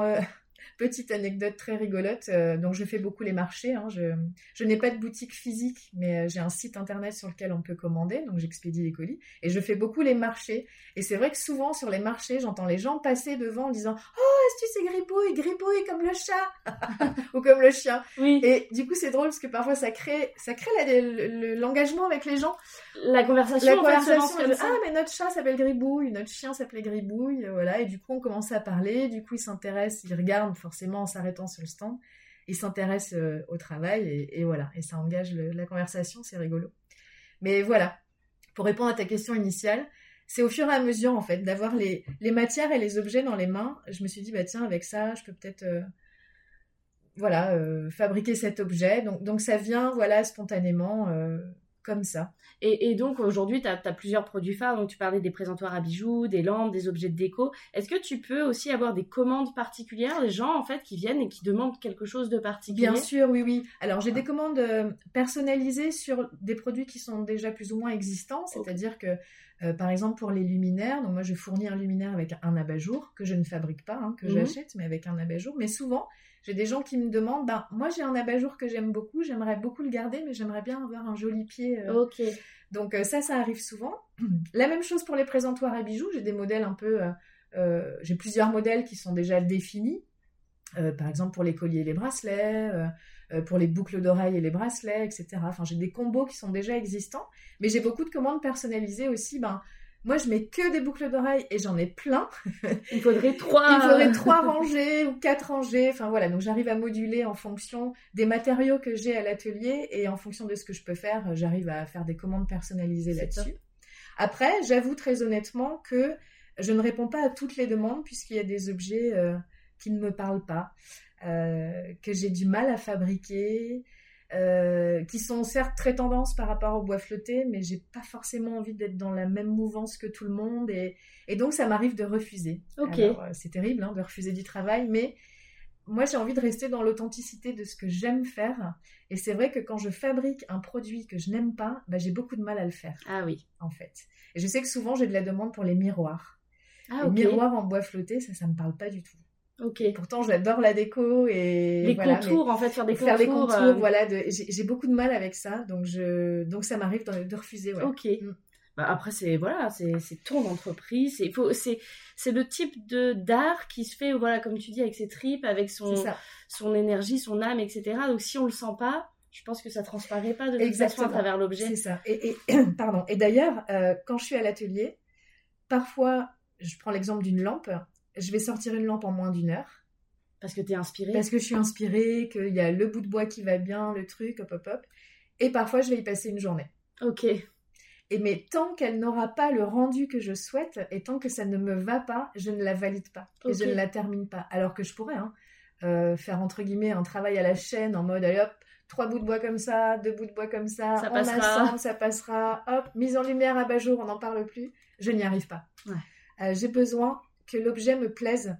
Petite anecdote très rigolote. Euh, donc, je fais beaucoup les marchés. Hein. Je, je n'ai pas de boutique physique, mais euh, j'ai un site internet sur lequel on peut commander. Donc, j'expédie les colis. Et je fais beaucoup les marchés. Et c'est vrai que souvent, sur les marchés, j'entends les gens passer devant en disant Oh, astuce et gribouille, gribouille comme le chat (laughs) ou comme le chien. Oui. Et du coup, c'est drôle parce que parfois, ça crée, ça crée l'engagement avec les gens. La conversation. La conversation. ah, mais notre chat s'appelle Gribouille, notre chien s'appelait Gribouille. Voilà. Et du coup, on commence à parler. Du coup, ils s'intéressent, ils regardent forcément en s'arrêtant sur le stand. Ils s'intéressent euh, au travail et, voilà, et ça engage la conversation, c'est rigolo. Mais voilà, pour répondre à ta question initiale, c'est au fur et à mesure en fait d'avoir les, matières et les objets dans les mains. Je me suis dit bah tiens avec ça je peux peut-être euh, voilà euh, fabriquer cet objet. Donc donc ça vient voilà spontanément comme ça. Et, donc aujourd'hui, tu as, plusieurs produits phares. Donc tu parlais des présentoirs à bijoux, des lampes, des objets de déco. Est-ce que tu peux aussi avoir des commandes particulières, des gens en fait qui viennent et qui demandent quelque chose de particulier? Bien sûr, oui, oui. Alors j'ai des commandes euh, personnalisées sur des produits qui sont déjà plus ou moins existants. C'est-à-dire que euh, par exemple, pour les luminaires, donc moi je fournis un luminaire avec un abat-jour que je ne fabrique pas, hein, que mhm. j'achète, mais avec un abat-jour. Mais souvent, j'ai des gens qui me demandent, ben, moi j'ai un abat-jour que j'aime beaucoup, j'aimerais beaucoup le garder, mais j'aimerais bien avoir un joli pied. Euh. Ok. Donc euh, ça, ça arrive souvent. (clears throat) La même chose pour les présentoirs à bijoux, j'ai des modèles un peu, euh, j'ai plusieurs modèles qui sont déjà définis. par exemple pour les colliers et les bracelets, pour les boucles d'oreilles et les bracelets, etc. Enfin, j'ai des combos qui sont déjà existants, mais j'ai beaucoup de commandes personnalisées aussi. Ben, moi, je mets que des boucles d'oreilles et j'en ai plein. (laughs) Il faudrait trois. Il faudrait trois (laughs) rangées ou quatre rangées. Enfin voilà, donc j'arrive à moduler en fonction des matériaux que j'ai à l'atelier et en fonction de ce que je peux faire, j'arrive à faire des commandes personnalisées là-dessus. Après, j'avoue très honnêtement que je ne réponds pas à toutes les demandes puisqu'il y a des objets euh, qui ne me parlent pas, euh, que j'ai du mal à fabriquer, euh, qui sont certes très tendances par rapport au bois flotté, mais j'ai pas forcément envie d'être dans la même mouvance que tout le monde, et, donc ça m'arrive de refuser. Ok. Euh, c'est terrible hein, de refuser du travail, mais moi j'ai envie de rester dans l'authenticité de ce que j'aime faire, et c'est vrai que quand je fabrique un produit que je n'aime pas, bah, j'ai beaucoup de mal à le faire. Ah oui. En fait. Et je sais que souvent j'ai de la demande pour les miroirs. Ah, les miroirs en bois flotté, ça, ça me parle pas du tout. Ok. Pourtant, j'adore la déco et les contours en fait, faire des contours. Faire des contours, euh. voilà. J'ai beaucoup de mal avec ça, donc je, donc ça m'arrive de, refuser. Ouais. Ok. Mm. Bah après, c'est voilà, c'est ton entreprise. C'est c'est c'est le type de d'art qui se fait voilà, comme tu dis, avec ses tripes, avec son son énergie, son âme, etc. Donc si on le sent pas, je pense que ça transparaît pas de façon à travers l'objet. C'est ça. Et, (clears throat) pardon. Et d'ailleurs, euh, quand je suis à l'atelier, parfois, je prends l'exemple d'une lampe je vais sortir une lampe en moins d'une heure. Parce que tu es inspirée Parce que je suis inspirée, qu'il y a le bout de bois qui va bien, le truc, hop, hop, hop. Et parfois, je vais y passer une journée. Ok. Et mais tant qu'elle n'aura pas le rendu que je souhaite, et tant que ça ne me va pas, je ne la valide pas. Et je ne la termine pas. Alors que je pourrais hein, euh, faire, entre guillemets, un travail à la chaîne en mode, allez hop, trois bouts de bois comme ça, deux bouts de bois comme ça, ça on passera. ça passera, hop, mise en lumière à bas jour, on n'en parle plus. Je n'y arrive pas. Ouais. Euh, j'ai besoin que l'objet me plaise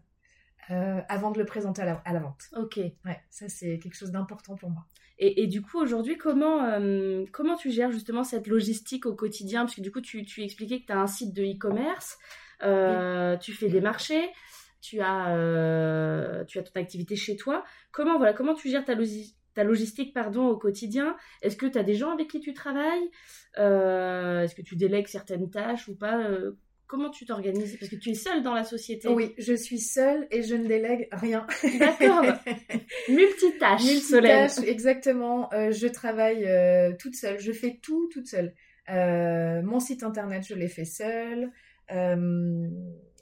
euh, avant de le présenter à la, vente. Ok. Ouais, ça c'est quelque chose d'important pour moi. Et, du coup, aujourd'hui, comment, euh, comment tu gères justement cette logistique au quotidien? Parce que du coup, tu, tu expliquais que tu as un site de e-commerce, euh, tu fais des marchés, tu as, tu as ton activité chez toi. Comment, voilà, comment tu gères ta, ta logistique pardon, au quotidien? Est-ce que tu as des gens avec qui tu travailles? Est-ce que tu délègues certaines tâches ou pas comment tu t'organises? Parce que tu es seule dans la société. Oui, je suis seule et je ne délègue rien. D'accord. (laughs) Multitâche, Multitâche, exactement. Euh, je travaille euh, toute seule. Je fais tout toute seule. Euh, mon site internet, je l'ai fait seule.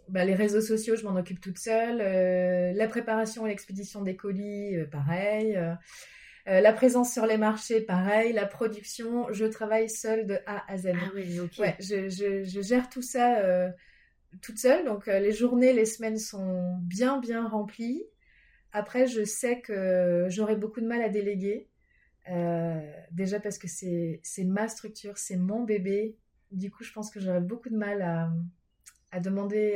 Bah, les réseaux sociaux, je m'en occupe toute seule. la préparation et l'expédition des colis, pareil. Euh, la présence sur les marchés, pareil. La production, je travaille seule de A à Z. Ah oui, ok. Ouais, je, je, je gère tout ça euh, toute seule. Donc, euh, les journées, les semaines sont bien, bien remplies. Après, je sais que j'aurai beaucoup de mal à déléguer. déjà parce que c'est ma structure, c'est mon bébé. Du coup, je pense que j'aurai beaucoup de mal à, à demander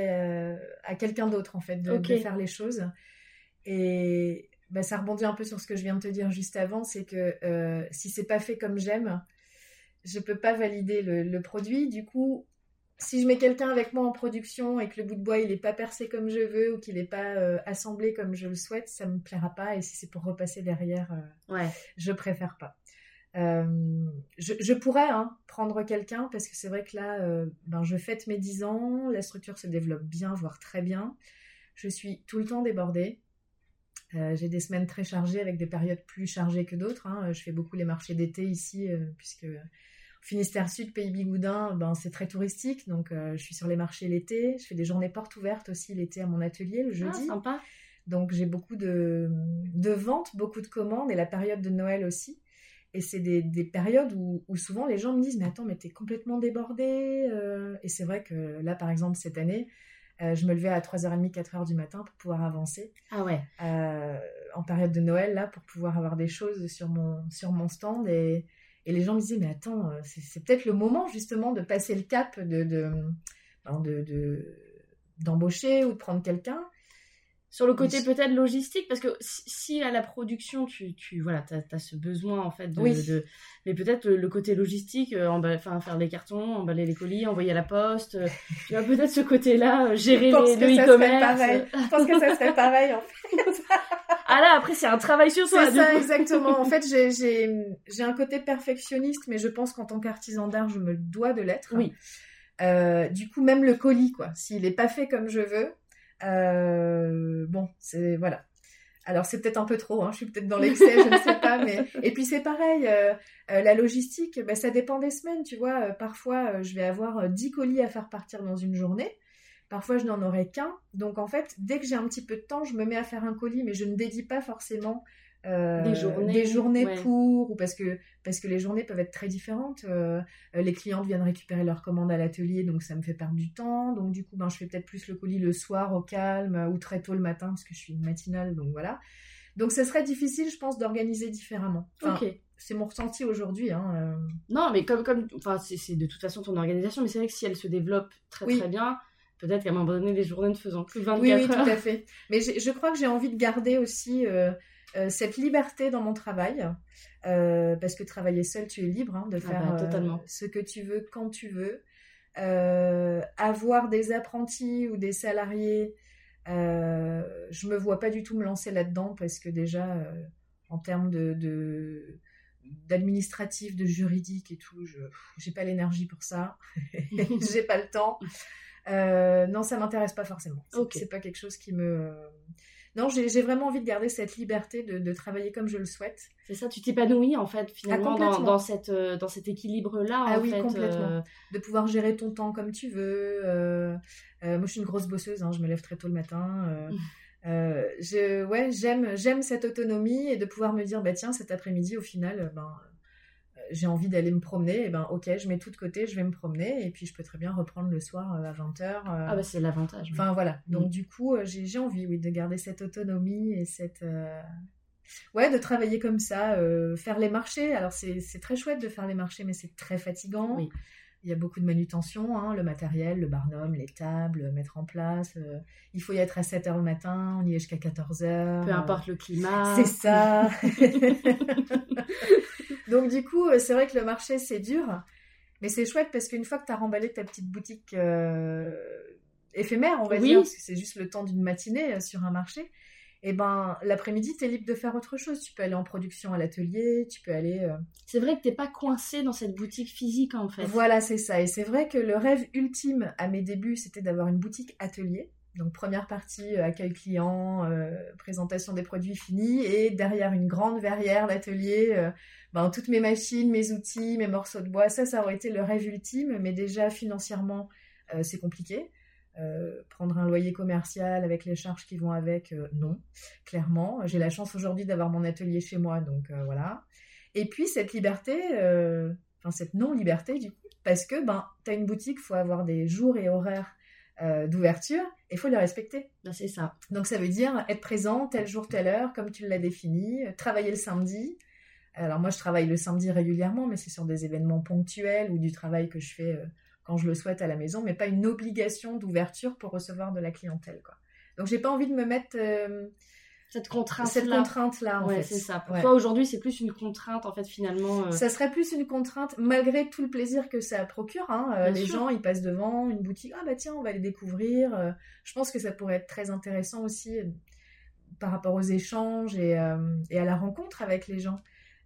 à quelqu'un d'autre, en fait, de, de, faire les choses. Et, bah, ça rebondit un peu sur ce que je viens de te dire juste avant, c'est que euh, si c'est pas fait comme j'aime, je peux pas valider le, produit. Du coup, si je mets quelqu'un avec moi en production et que le bout de bois il est pas percé comme je veux ou qu'il n'est pas euh, assemblé comme je le souhaite, ça me plaira pas. Et si c'est pour repasser derrière, euh, ouais. je préfère pas. je, pourrais hein, prendre quelqu'un parce que c'est vrai que là, ben, je fête mes 10 ans, la structure se développe bien, voire très bien. Je suis tout le temps débordée. Euh, j'ai des semaines très chargées avec des périodes plus chargées que d'autres. Hein. Je fais beaucoup les marchés d'été ici, euh, puisque Finistère Sud, Pays Bigoudin, ben, c'est très touristique. Donc, euh, je suis sur les marchés l'été. Je fais des journées portes ouvertes aussi l'été à mon atelier, le jeudi. Ah, sympa. Donc, j'ai beaucoup de, de ventes, beaucoup de commandes et la période de Noël aussi. Et c'est des, des, périodes où, où, souvent les gens me disent Mais attends, mais t'es complètement débordée. et c'est vrai que là, par exemple, cette année, euh, je me levais à 3h30, 4h du matin pour pouvoir avancer. Ah ouais. Euh, en période de Noël, là, pour pouvoir avoir des choses sur mon, sur mon stand. Et, et les gens me disaient, mais attends, euh, c'est peut-être le moment justement de passer le cap de, de, ben, de, d'embaucher ou de prendre quelqu'un. Sur le côté peut-être logistique, parce que si, à la production, tu, tu voilà, as, ce besoin en fait de. Oui. de mais peut-être le côté logistique, euh, enfin, faire les cartons, emballer les colis, envoyer à la poste, euh, (laughs) tu as peut-être ce côté-là, euh, gérer les, le e-commerce. Je pense que ça serait pareil en fait. ah là, après, c'est un travail sur soi. C'est ça, exactement. En fait, (laughs) j'ai un côté perfectionniste, mais je pense qu'en tant qu'artisan d'art, je me dois de l'être. Oui. du coup, même le colis, quoi, s'il n'est pas fait comme je veux, euh, bon, c'est voilà. Alors c'est peut-être un peu trop, hein, je suis peut-être dans l'excès, je ne sais pas, mais (laughs) et puis c'est pareil, euh, euh, la logistique, ben, ça dépend des semaines, tu vois. parfois, je vais avoir 10 colis à faire partir dans une journée. Parfois, je n'en aurai qu'un. Donc en fait, dès que j'ai un petit peu de temps, je me mets à faire un colis, mais je ne dédie pas forcément euh, des journées, des journées pour, ou parce que, parce que les journées peuvent être très différentes. Euh, les clientes viennent récupérer leurs commandes à l'atelier, donc ça me fait perdre du temps. Donc du coup, ben, je fais peut-être plus le colis le soir au calme ou très tôt le matin parce que je suis une matinale, donc voilà. Donc ce serait difficile, je pense, d'organiser différemment. C'est mon ressenti aujourd'hui. Hein, euh. Non, mais comme, comme, enfin, c'est de toute façon ton organisation, mais c'est vrai que si elle se développe très très bien, peut-être qu'à un moment donné, les journées ne faisant plus 24 oui, oui, tout à fait. Mais je crois que j'ai envie de garder aussi euh, cette liberté dans mon travail, euh, parce que travailler seul, tu es libre hein, de ah faire bah, euh, ce que tu veux quand tu veux. avoir des apprentis ou des salariés, je me vois pas du tout me lancer là-dedans parce que déjà, en termes de, d'administratif, de juridique et tout, je j'ai pas l'énergie pour ça, (laughs) (laughs) j'ai pas le temps. non, ça m'intéresse pas forcément. C'est, c'est pas quelque chose qui me non, j'ai vraiment envie de garder cette liberté de, travailler comme je le souhaite. C'est ça, tu t'épanouis en fait finalement ah, dans, cette, euh, dans cet équilibre-là. Ah oui, complètement. Euh. De pouvoir gérer ton temps comme tu veux. Euh, moi, je suis une grosse bosseuse, hein, je me lève très tôt le matin. (laughs) je, ouais, j'aime, j'aime cette autonomie et de pouvoir me dire, bah tiens, cet après-midi, au final, ben, j'ai envie d'aller me promener, et ben ok, je mets tout de côté, je vais me promener, et puis je peux très bien reprendre le soir euh, à 20h. Euh. Ah bah c'est l'avantage. Enfin voilà, donc mm. du coup, euh, j'ai envie, oui, de garder cette autonomie et cette... Ouais, de travailler comme ça, faire les marchés. Alors c'est très chouette de faire les marchés, mais c'est très fatigant. Oui. Il y a beaucoup de manutention, hein, le matériel, le barnum, les tables, mettre en place. il faut y être à 7h le matin, on y est jusqu'à 14h. Peu importe le climat. C'est ça. (laughs) Donc du coup, euh, c'est vrai que le marché, c'est dur. Mais c'est chouette parce qu'une fois que tu as remballé ta petite boutique euh, éphémère, on va dire, parce que c'est juste le temps d'une matinée euh, sur un marché, et ben l'après-midi, tu es libre de faire autre chose. Tu peux aller en production à l'atelier, tu peux aller. euh, C'est vrai que t'es pas coincé dans cette boutique physique en fait. Voilà, c'est ça. Et c'est vrai que le rêve ultime à mes débuts, c'était d'avoir une boutique atelier. Donc première partie, euh, accueil client, euh, présentation des produits finis, et derrière une grande verrière d'atelier, euh, ben, toutes mes machines, mes outils, mes morceaux de bois. Ça, ça aurait été le rêve ultime, mais déjà financièrement, c'est compliqué. Prendre un loyer commercial avec les charges qui vont avec, non, clairement. J'ai la chance aujourd'hui d'avoir mon atelier chez moi, donc voilà. Et puis cette liberté, enfin cette non-liberté du coup, parce que ben t'as une boutique, faut avoir des jours et horaires euh, d'ouverture et faut les respecter. Ben, c'est ça. Donc ça veut dire être présent tel jour, telle heure, comme tu l'as défini, euh, travailler le samedi. Alors moi je travaille le samedi régulièrement, mais c'est sur des événements ponctuels ou du travail que je fais euh, quand je le souhaite à la maison, mais pas une obligation d'ouverture pour recevoir de la clientèle. Quoi. Donc j'ai pas envie de me mettre Cette contrainte cette là. en ouais, fait. c'est ça. Pour Ouais. toi aujourd'hui, c'est plus une contrainte en fait finalement. euh, Ça serait plus une contrainte, malgré tout le plaisir que ça procure. hein. Euh, les sûr. gens, ils passent devant une boutique, ah bah tiens, on va les découvrir. Euh, je pense que ça pourrait être très intéressant aussi par rapport aux échanges et, et à la rencontre avec les gens.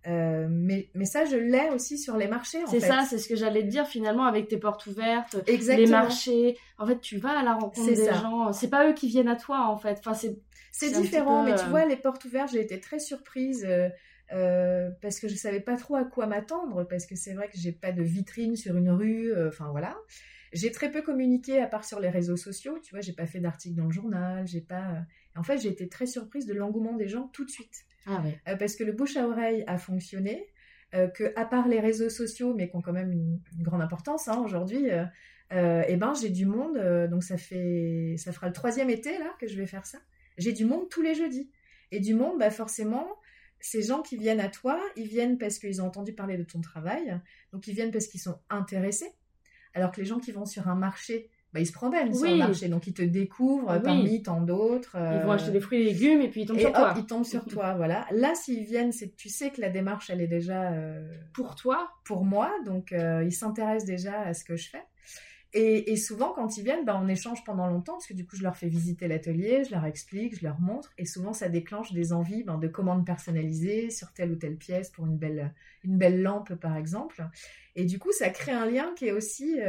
Euh, mais, mais ça, je l'ai aussi sur les marchés. C'est ça, c'est ce que j'allais te dire finalement avec tes portes ouvertes, Exactement. les marchés. En fait, tu vas à la rencontre des ça. gens. C'est pas eux qui viennent à toi en fait. Enfin, c'est C'est différent, peu, mais tu euh, vois, les portes ouvertes, j'ai été très surprise euh, euh, parce que je savais pas trop à quoi m'attendre, parce que c'est vrai que j'ai pas de vitrine sur une rue, enfin voilà. J'ai très peu communiqué à part sur les réseaux sociaux, tu vois, j'ai pas fait d'article dans le journal, j'ai pas. En fait, j'ai été très surprise de l'engouement des gens tout de suite. Ah. Euh, parce que le bouche à oreille a fonctionné, euh, que à part les réseaux sociaux, mais qui ont quand même une, une grande importance hein, aujourd'hui, euh, euh, eh ben j'ai du monde. euh, donc ça fait, ça fera le troisième été là que je vais faire ça. J'ai du monde tous les jeudis. Et du monde, bah forcément, ces gens qui viennent à toi, ils viennent parce qu'ils ont entendu parler de ton travail, donc ils viennent parce qu'ils sont intéressés. Alors que les gens qui vont sur un marché, bah, ils se promènent sur Oui. le marché, donc ils te découvrent Oui. parmi tant d'autres. Ils vont euh, acheter des fruits et légumes et puis ils tombent et sur hop, toi. ils tombent sur toi, voilà. Là, s'ils viennent, c'est que tu sais que la démarche, elle est déjà euh, Pour toi, pour moi, donc euh, ils s'intéressent déjà à ce que je fais. Et, et souvent, quand ils viennent, bah, on échange pendant longtemps, parce que du coup, je leur fais visiter l'atelier, je leur explique, je leur montre, et souvent, ça déclenche des envies ben, de commandes personnalisées sur telle ou telle pièce pour une belle, une belle lampe, par exemple. Et du coup, ça crée un lien qui est aussi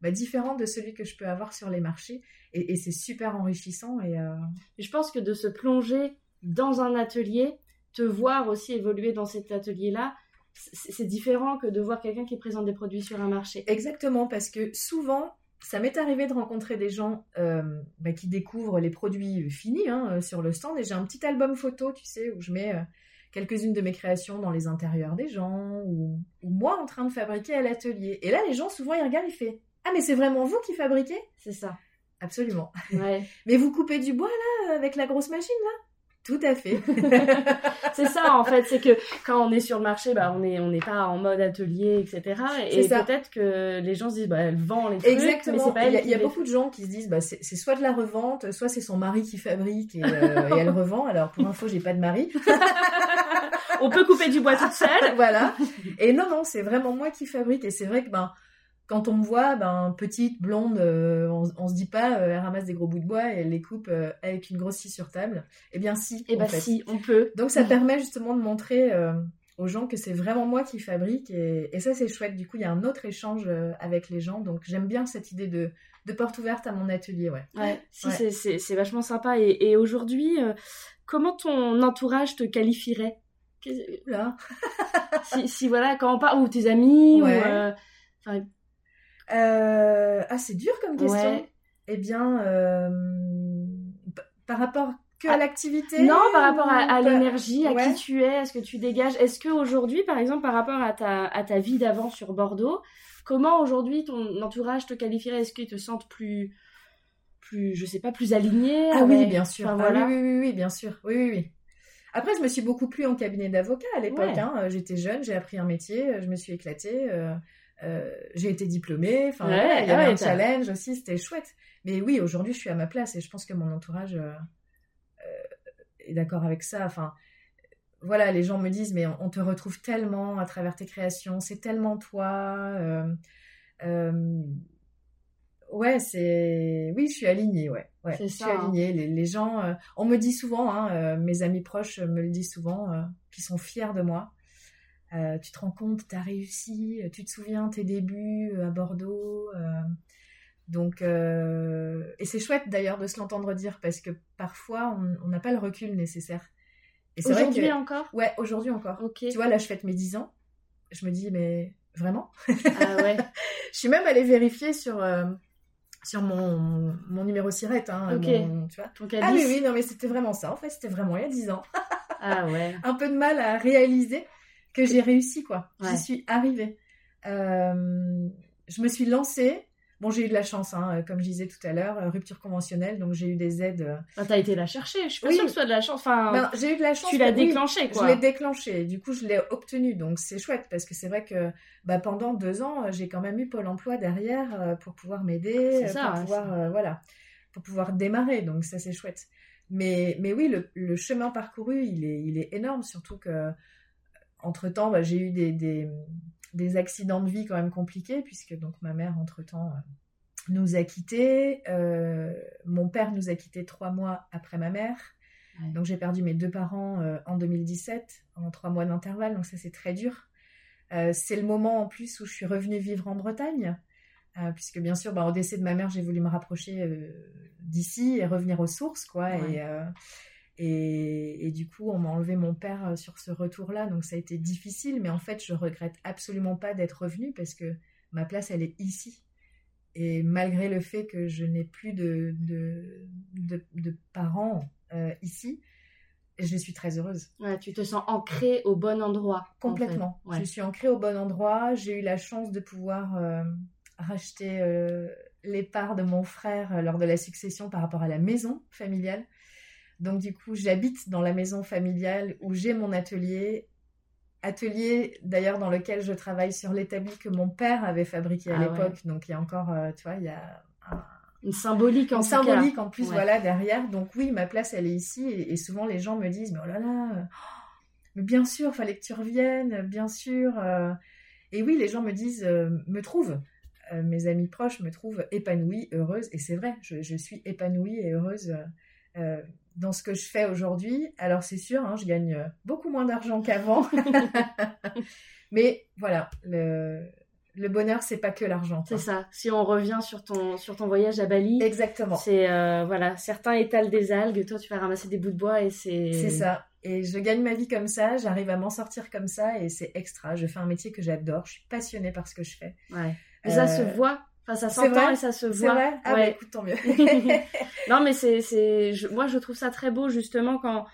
bah, différent de celui que je peux avoir sur les marchés, et, et c'est super enrichissant. Et, euh, je pense que de se plonger dans un atelier, te voir aussi évoluer dans cet atelier-là, c'est c'est différent que de voir quelqu'un qui présente des produits sur un marché. Exactement, parce que souvent, ça m'est arrivé de rencontrer des gens euh, bah, qui découvrent les produits finis hein, euh, sur le stand. Et j'ai un petit album photo, tu sais, où je mets euh, quelques-unes de mes créations dans les intérieurs des gens, ou, ou moi en train de fabriquer à l'atelier. Et là, les gens, souvent, ils regardent, ils font Ah, mais c'est vraiment vous qui fabriquez? C'est ça. Absolument. Ouais. (laughs) Mais vous coupez du bois, là, avec la grosse machine, là? Tout à fait. (laughs) c'est ça en fait, c'est que quand on est sur le marché, bah, on n'est on pas en mode atelier, etc. Et peut-être que les gens se disent, bah, elle vend les trucs, mais Exactement. c'est pas Il y a, qui il y a les beaucoup de gens qui se disent, bah, c'est soit de la revente, soit c'est son mari qui fabrique et, euh, (laughs) et elle revend. Alors pour info, j'ai pas de mari. On peut couper du bois toute seule. voilà. Et non, non, c'est vraiment moi qui fabrique. Et c'est vrai que ben, quand on me voit, ben, petite, blonde, euh, on, on se dit pas, euh, elle ramasse des gros bouts de bois et elle les coupe euh, avec une grosse scie sur table. Eh bien, si. Et en bah fait. si, on peut. Donc ça permet justement de montrer aux gens que c'est vraiment moi qui fabrique. Et, et ça, c'est chouette. Du coup, il y a un autre échange avec les gens. Donc j'aime bien cette idée de, de porte ouverte à mon atelier. Ouais. Ouais, si Ouais. c'est- vachement sympa. Et, et aujourd'hui, comment ton entourage te qualifierait? Oula. si, si voilà, quand on parle, ou tes amis, Ouais. ou. enfin, ah, c'est dur comme question. Ouais. Eh bien, euh, par rapport que à Ah, l'activité Non, par rapport à, l'énergie, à Ouais. qui tu es, à ce que tu dégages? Est-ce qu'aujourd'hui, par exemple, par rapport à ta, à ta vie d'avant sur Bordeaux, comment aujourd'hui ton entourage te qualifierait? Est-ce qu'ils te sentent plus, plus, je sais pas, plus aligné Ah oui, bien sûr. Enfin, Ah voilà. oui, oui, oui, oui, bien sûr. Oui, oui, oui. Après, je me suis beaucoup plu en cabinet d'avocat à l'époque. Ouais. hein. Euh, J'étais jeune, j'ai appris un métier, euh, je me suis éclatée. euh, euh, j'ai été diplômée. Enfin, Ouais, il y ah avait ouais, un challenge aussi, c'était chouette. Mais oui, aujourd'hui, je suis à ma place et je pense que mon entourage euh, euh, est d'accord avec ça. Enfin, voilà, les gens me disent, mais on, on te retrouve tellement à travers tes créations, c'est tellement toi. euh, ouais, c'est. Oui, je suis alignée, ouais. ouais je suis hein. alignée. Les, gens. euh, on me dit souvent, hein, euh, mes amis proches me le disent souvent, euh, qui sont fiers de moi. Euh, tu te rends compte, tu as réussi, tu te souviens tes débuts euh, à Bordeaux. euh, donc, euh, et c'est chouette d'ailleurs de se l'entendre dire parce que parfois on n'a pas le recul nécessaire. Vrai Aujourd'hui que, encore? Ouais, aujourd'hui encore. Tu vois, là, je fête mes 10 ans. Je me dis, mais vraiment? Ah ouais. (laughs) Je suis même allée vérifier sur, euh, sur mon, mon numéro SIRET. Hein, mon- tu vois. Donc Ah oui, 10. oui, non, mais c'était vraiment ça. En fait, c'était vraiment il y a 10 ans. Ah ouais. (laughs) Un peu de mal à réaliser que j'ai réussi, quoi. Ouais. J'y suis arrivée. Euh, je me suis lancée. Bon, j'ai eu de la chance, hein, comme je disais tout à l'heure, euh, rupture conventionnelle, donc j'ai eu des aides. euh, Ah, T'as été la chercher. Je suis pas Oui. sûre que ce soit de la chance. Enfin, Ben, j'ai eu de la chance. tu l'as oui, déclenché, quoi. Je l'ai déclenché. Du coup, je l'ai obtenu. Donc, c'est chouette parce que c'est vrai que bah, pendant deux ans, euh, j'ai quand même eu Pôle emploi derrière euh, pour pouvoir m'aider, euh, ça, pour ouais, pouvoir, euh, voilà, pour pouvoir démarrer. Donc, ça, c'est chouette. Mais, mais oui, le, le chemin parcouru, il est, il est énorme. Surtout que, entre temps, j'ai eu des, des, des accidents de vie quand même compliqués puisque donc ma mère, entre temps, nous a quittés. Euh, mon père nous a quittés trois mois après ma mère. Ouais. Donc j'ai perdu mes deux parents euh, en 2017, en trois mois d'intervalle, donc ça c'est très dur. Euh, c'est le moment en plus où je suis revenue vivre en Bretagne, euh, puisque bien sûr, bah, au décès de ma mère, j'ai voulu me rapprocher euh, d'ici et revenir aux sources, quoi. Ouais. Et, euh, et, et du coup, on m'a enlevé mon père euh, sur ce retour-là, donc ça a été difficile, mais en fait, je regrette absolument pas d'être revenue parce que ma place, elle est ici. Et malgré le fait que je n'ai plus de, de, de, de parents euh, ici, je suis très heureuse. Ouais, tu te sens ancré au bon endroit. en Complètement. fait. Ouais. Je suis ancrée au bon endroit. J'ai eu la chance de pouvoir euh, racheter euh, les parts de mon frère lors de la succession par rapport à la maison familiale. Donc du coup, j'habite dans la maison familiale où j'ai mon atelier. Atelier d'ailleurs dans lequel je travaille sur l'établi que mon père avait fabriqué à Ah l'époque. Donc il y a encore, euh, tu vois, il y a un, Une symbolique en une tout cas. symbolique en plus Ouais. voilà derrière donc oui ma place elle est ici et, et souvent les gens me disent mais oh là là euh, mais bien sûr fallait que tu reviennes bien sûr euh. et oui les gens me disent euh, me trouvent euh, mes amis proches me trouvent épanouie heureuse et c'est vrai je, je suis épanouie et heureuse dans ce que je fais aujourd'hui alors c'est sûr hein, je gagne euh, beaucoup moins d'argent qu'avant (laughs) mais voilà le, le bonheur c'est pas que l'argent C'est ça. Si on revient sur ton, sur ton voyage à Bali, exactement c'est euh, voilà, certains étalent des algues, toi tu vas ramasser des bouts de bois et c'est. C'est ça. Et je gagne ma vie comme ça, j'arrive à m'en sortir comme ça et c'est extra. Je fais un métier que j'adore, je suis passionnée par ce que je fais. Ouais. Mais ça Euh, se voit. Enfin, ça s'entend et ça se voit. vrai Ah bah Ouais. écoute, tant mieux. (laughs) (laughs) non, mais c'est, c'est, je- moi je trouve ça très beau justement quand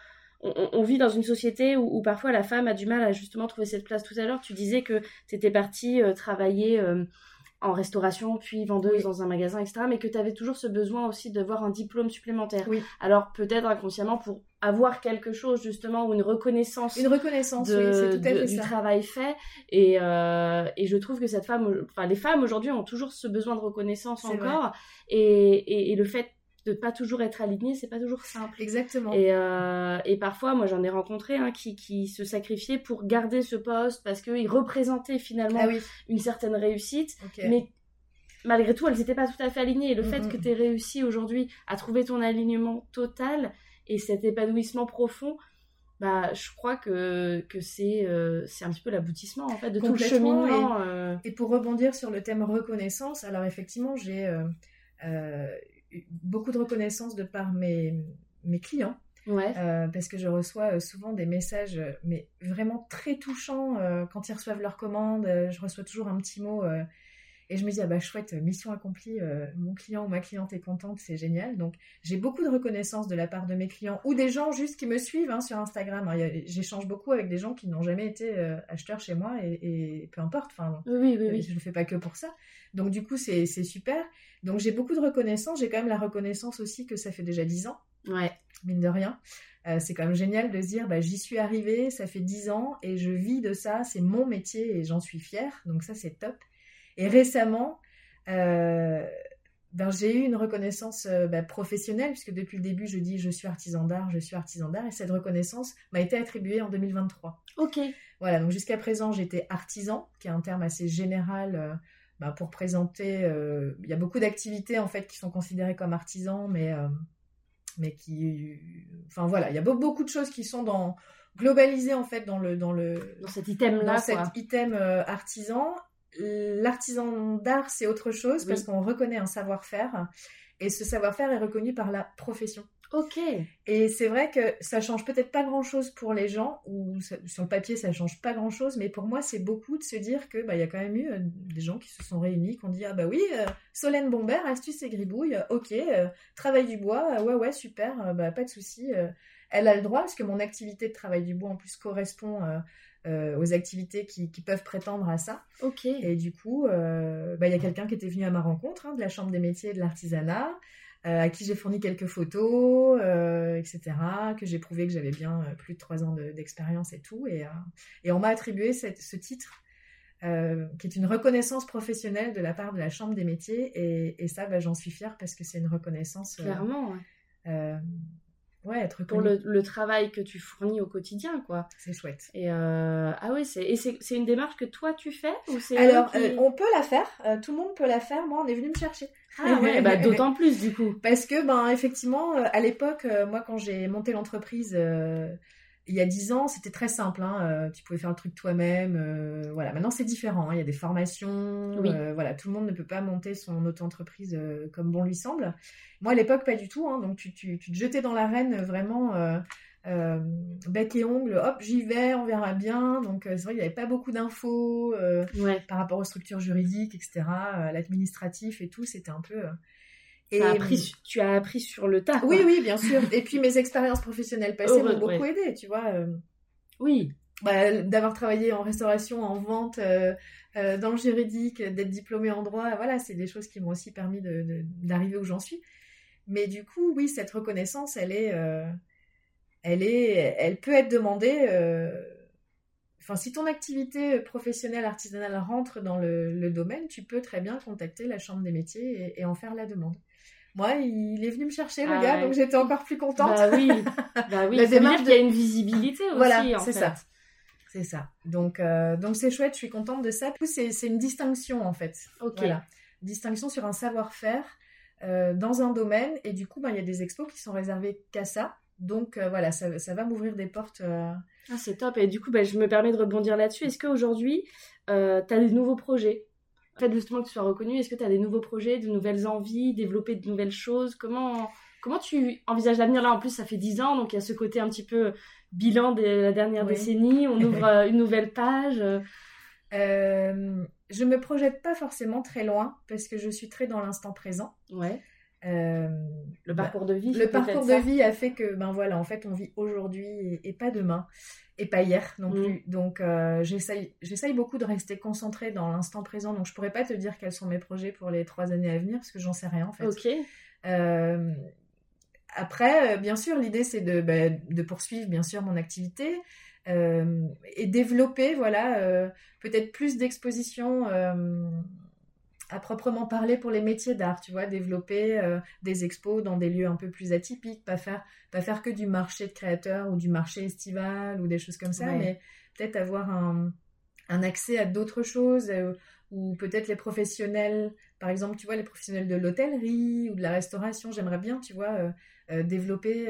on vit dans une société où, où parfois la femme a du mal à justement trouver cette place. Tout à l'heure, tu disais que tu étais partie euh, travailler euh, en restauration, puis vendeuse Oui. dans un magasin, etc. Mais que tu avais toujours ce besoin aussi d'avoir un diplôme supplémentaire. Oui. Alors peut-être inconsciemment pour avoir quelque chose justement ou une reconnaissance Une reconnaissance, de, oui, tout à de- fait du ça. travail fait et, euh, et je trouve que cette femme enfin les femmes aujourd'hui ont toujours ce besoin de reconnaissance encore et, et, et le fait de pas toujours être aligné c'est pas toujours simple. Exactement. et, euh, et parfois moi j'en ai rencontré hein, qui, qui se sacrifiaient pour garder ce poste parce qu'ils représentaient finalement Ah oui, une certaine réussite mais malgré tout elles n'étaient pas tout à fait alignées. Et le fait que tu aies réussi aujourd'hui à trouver ton alignement total et cet épanouissement profond bah, je crois que, que c'est euh, un petit peu l'aboutissement en fait de tout le cheminement. euh, Et pour rebondir sur le thème reconnaissance, alors effectivement, j'ai euh, beaucoup de reconnaissance de par mes, mes clients. Ouais. Euh, parce que je reçois euh, souvent des messages, euh, mais vraiment très touchants euh, quand ils reçoivent leur commande. je reçois toujours un petit mot et je me dis ah bah chouette, mission accomplie, euh, mon client ou ma cliente est contente, c'est génial. Donc j'ai beaucoup de reconnaissance de la part de mes clients ou des gens juste qui me suivent hein, sur Instagram. hein. J'échange beaucoup avec des gens qui n'ont jamais été euh, acheteurs chez moi et, et peu importe. Enfin, Oui, oui, euh, oui. je le fais pas que pour ça. Donc du coup c'est c'est super. Donc j'ai beaucoup de reconnaissance. J'ai quand même la reconnaissance aussi que ça fait déjà 10 ans Ouais. mine de rien. Euh, c'est quand même génial de se dire, bah, j'y suis arrivée, ça fait 10 ans et je vis de ça, c'est mon métier et j'en suis fière, donc ça c'est top. Et récemment, euh, ben, j'ai eu une reconnaissance euh, bah, professionnelle, puisque depuis le début je dis je suis artisan d'art, je suis artisan d'art, et cette reconnaissance m'a été attribuée en 2023. Ok. Voilà, donc jusqu'à présent j'étais artisan, qui est un terme assez général euh, bah, pour présenter. Il y a beaucoup d'activités en fait qui sont considérées comme artisans, mais mais qui, enfin voilà, il y a beaucoup de choses qui sont dans globalisées en fait dans le dans le dans cet item là, dans cet item artisan. L'artisan d'art c'est autre chose parce qu'on reconnaît un savoir-faire et ce savoir-faire est reconnu par la profession. Ok. Et c'est vrai que ça change peut-être pas grand-chose pour les gens, ou sur le papier ça change pas grand-chose, mais pour moi c'est beaucoup de se dire que bah il y a quand même eu euh, des gens qui se sont réunis, qui ont dit ah bah oui, euh, Solène Bombert, astuce et gribouille, euh, ok, travail du bois, ouais ouais super, bah pas de souci, elle a le droit parce que mon activité de travail du bois en plus correspond aux activités qui, peuvent prétendre à ça. Ok. Et du coup, bah, il y a quelqu'un qui était venu à ma rencontre hein, de la Chambre des métiers et de l'artisanat. Euh, à qui j'ai fourni quelques photos, euh, etc., que j'ai prouvé que j'avais bien euh, plus de trois ans d'expérience et tout. Et, et on m'a attribué ce titre, qui est une reconnaissance professionnelle de la part de la Chambre des métiers. Et, et ça, bah, j'en suis fière parce que c'est une reconnaissance. Clairement, ouais. Ouais, être pour le, le, travail que tu fournis au quotidien, quoi. C'est chouette. Et euh, ah oui, c'est et c'est une démarche que toi tu fais ou c'est Alors, euh, on peut la faire. Euh, tout le monde peut la faire. Moi, on est venu me chercher. Ah ouais, (laughs) bah d'autant plus du coup. Parce que ben effectivement, à l'époque, moi quand j'ai monté l'entreprise il y a dix ans, c'était très simple. Hein, tu pouvais faire le truc toi-même. voilà. Maintenant, c'est différent. Hein, il y a des formations. voilà, tout le monde ne peut pas monter son auto-entreprise comme bon lui semble. Moi, à l'époque, pas du tout. Hein, donc, tu, tu, te jetais dans l'arène vraiment euh, euh, bec et ongle. Hop, j'y vais, on verra bien. Donc, euh, c'est vrai qu'il n'y avait pas beaucoup d'infos par rapport aux structures juridiques, etc. L'administratif et tout, c'était un peu... Et, tu as appris sur le tas. Oui, oui, bien sûr. et puis mes expériences professionnelles passées m'ont beaucoup aidé, tu vois. Oui. Bah, d'avoir travaillé en restauration, en vente, dans le juridique, d'être diplômée en droit, voilà, c'est des choses qui m'ont aussi permis d'arriver où j'en suis. Mais du coup, oui, cette reconnaissance, elle est, euh, elle est, elle peut être demandée. Euh, enfin, si ton activité professionnelle artisanale rentre dans le, domaine, tu peux très bien contacter la chambre des métiers et, en faire la demande. Moi, il est venu me chercher, le ah gars, donc j'étais encore plus contente. Bah oui, bah (laughs) oui. la démarche, il y a une visibilité aussi. Voilà, c'est ça. C'est ça. Donc, euh, donc c'est chouette. Je suis contente de ça. C'est une distinction en fait. Ok. Voilà. Distinction sur un savoir-faire euh, dans un domaine. Et du coup, ben, il y a des expos qui sont réservés qu'à ça. Donc euh, voilà, ça, va m'ouvrir des portes. Ah, c'est top. Et du coup, ben, je me permets de rebondir là-dessus. Est-ce qu'aujourd'hui, tu as des nouveaux projets? Fait, justement, que tu sois reconnu, est-ce que tu as des nouveaux projets, de nouvelles envies, développer de nouvelles choses? Comment, comment tu envisages l'avenir? Là, en plus, ça fait 10 ans, donc il y a ce côté un petit peu bilan de la dernière décennie. On (laughs) ouvre une nouvelle page. Je me projette pas forcément très loin parce que je suis très dans l'instant présent. Ouais. Euh, le bah, parcours de vie. Le parcours de vie a fait que, ben voilà, en fait, on vit aujourd'hui et, pas demain, et pas hier non mm. plus. Donc, euh, j'essaye, beaucoup de rester concentrée dans l'instant présent. Donc, je pourrais pas te dire quels sont mes projets pour les trois années à venir parce que j'en sais rien en fait. Ok. Euh, après, bien sûr, l'idée c'est de, bah, de poursuivre bien sûr mon activité. Euh, et développer, voilà, euh, peut-être plus d'expositions euh, à proprement parler pour les métiers d'art, tu vois, développer des expos dans des lieux un peu plus atypiques, pas faire, pas faire que du marché de créateurs ou du marché estival ou des choses comme ça, mais peut-être avoir un, un, accès à d'autres choses ou peut-être les professionnels, par exemple, tu vois, les professionnels de l'hôtellerie ou de la restauration, j'aimerais bien, tu vois, développer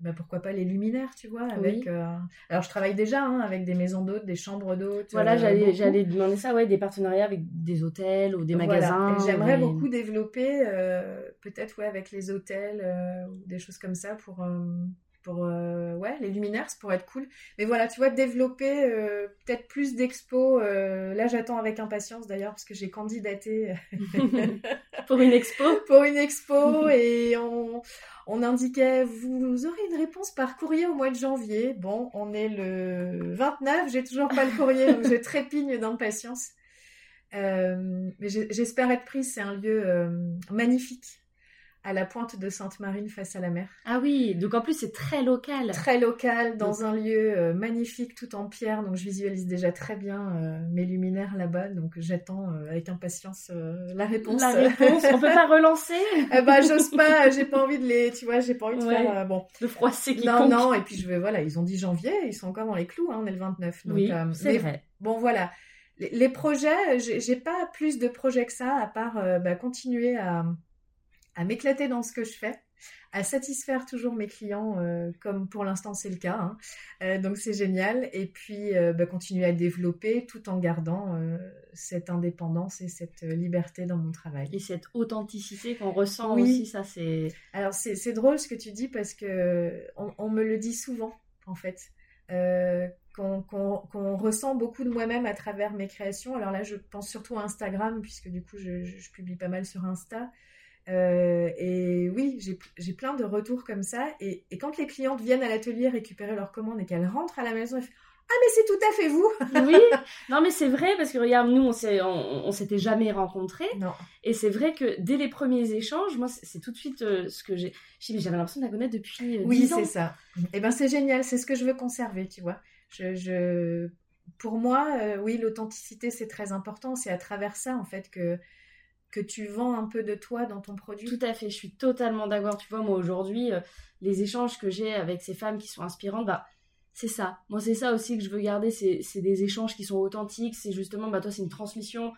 bah, pourquoi pas les luminaires, tu vois, avec. Euh, alors je travaille déjà hein, avec des maisons d'hôtes, des chambres d'hôtes. Voilà, euh, j'allais, demander ça, ouais, des partenaires avec des hôtels ou des magasins. J'aimerais beaucoup développer, euh, peut-être ouais, avec les hôtels ou des choses comme ça pour pour ouais les luminaires ça pourrait être cool mais voilà tu vois développer peut-être plus d'expos là j'attends avec impatience d'ailleurs parce que j'ai candidaté (laughs) (laughs) pour une expo? pour une expo et on on indiquait, vous aurez une réponse par courrier au mois de janvier. Bon, on est le 29, j'ai toujours pas le courrier, donc je trépigne d'impatience. Euh, mais j'espère être prise, c'est un lieu euh, magnifique à la pointe de Sainte-Marine face à la mer. Ah oui, donc en plus c'est très local. Très local, dans un lieu euh, magnifique, tout en pierre. Donc je visualise déjà très bien euh, mes luminaires là-bas. Donc j'attends euh, avec impatience la réponse. La réponse, on peut pas (laughs) relancer? Eh ben, j'ose pas, j'ai pas envie de les, tu vois, j'ai pas envie de faire bon. Le froisser qui Non, non, et puis je veux, voilà, ils ont dit janvier, ils sont encore dans les clous, hein, on est le 29. Donc, oui, c'est vrai. Bon voilà les, projets, j'ai pas plus de projets que ça, à part bah, continuer à, à m'éclater dans ce que je fais à satisfaire toujours mes clients, euh, comme pour l'instant c'est le cas. Hein. Euh, donc c'est génial. Et puis euh, bah, continuer à développer tout en gardant cette indépendance et cette liberté dans mon travail. Et cette authenticité qu'on ressent aussi, ça c'est. Alors c'est drôle ce que tu dis parce que on, me le dit souvent en fait. qu'on ressent beaucoup de moi-même à travers mes créations. Alors là, je pense surtout à Instagram, puisque du coup, je, je publie pas mal sur Insta. Euh, et oui, j'ai plein de retours comme ça. Et, quand les clientes viennent à l'atelier récupérer leur commande et qu'elles rentrent à la maison, elles font ah mais c'est tout à fait vous. (laughs) oui, non mais c'est vrai parce que regarde nous on on, s'était jamais rencontrés. Non. Et c'est vrai que dès les premiers échanges, moi c'est tout de suite euh, ce que j'ai. J'avais l'impression de la connaître depuis euh, oui, c'est ça. Et eh ben c'est génial, c'est ce que je veux conserver, tu vois. Je, je... pour moi, oui, l'authenticité c'est très important. C'est à travers ça en fait que que tu vends un peu de toi dans ton produit. Tout à fait, je suis totalement d'accord. Tu vois, moi aujourd'hui, euh, les échanges que j'ai avec ces femmes qui sont inspirantes, bah, c'est ça. Moi, c'est ça aussi que je veux garder. C'est des échanges qui sont authentiques. C'est justement, bah, toi, c'est une transmission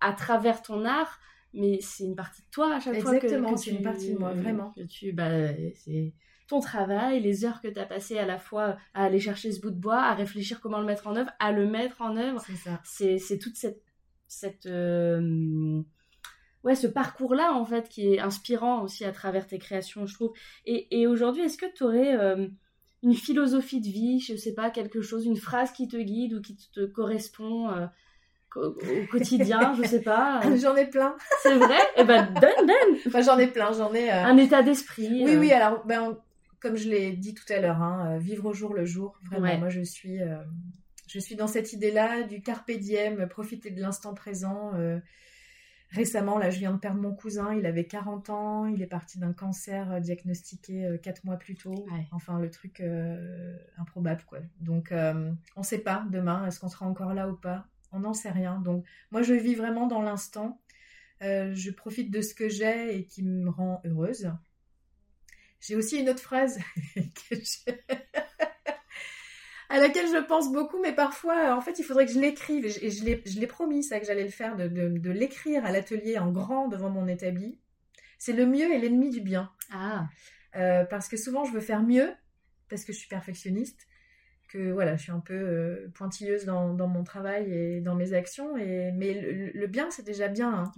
à travers ton art, mais c'est une partie de toi à chaque fois que, Exactement, c'est une partie de moi, vraiment. Que tu, bah, c'est ton travail, les heures que tu as passées à la fois à aller chercher ce bout de bois, à réfléchir comment le mettre en œuvre, à le mettre en œuvre. C'est ça. C'est toute cette, cette euh, ouais, ce parcours-là, en fait, qui est inspirant aussi à travers tes créations, je trouve. Et, aujourd'hui, est-ce que tu aurais euh, une philosophie de vie, je sais pas, quelque chose, une phrase qui te guide ou qui te correspond euh, au quotidien, je sais pas (laughs) euh? J'en ai plein. C'est vrai? Eh ben, donne, donne (laughs) enfin, J'en ai plein, j'en ai... Un état d'esprit. Oui, oui, alors, ben, comme je l'ai dit tout à l'heure, hein, vivre au jour le jour, vraiment, moi, je suis... je suis dans cette idée-là du carpe diem, profiter de l'instant présent, Récemment, là, je viens de perdre mon cousin, il avait 40 ans, il est parti d'un cancer euh, diagnostiqué 4 euh, mois plus tôt. Enfin, le truc euh, improbable, quoi. Donc, on ne sait pas demain, est-ce qu'on sera encore là ou pas? On n'en sait rien. Donc, moi, je vis vraiment dans l'instant. je profite de ce que j'ai et qui me rend heureuse. J'ai aussi une autre phrase (laughs) que j'ai à laquelle je pense beaucoup, mais parfois, en fait, il faudrait que je l'écrive. Et je, l'ai promis, ça, que j'allais le faire, de, l'écrire à l'atelier en grand devant mon établi. C'est le mieux et l'ennemi du bien. Ah. Euh, parce que souvent, je veux faire mieux, parce que je suis perfectionniste, que voilà, je suis un peu euh, pointilleuse dans, mon travail et dans mes actions. Et, mais le, bien, c'est déjà bien. Hein.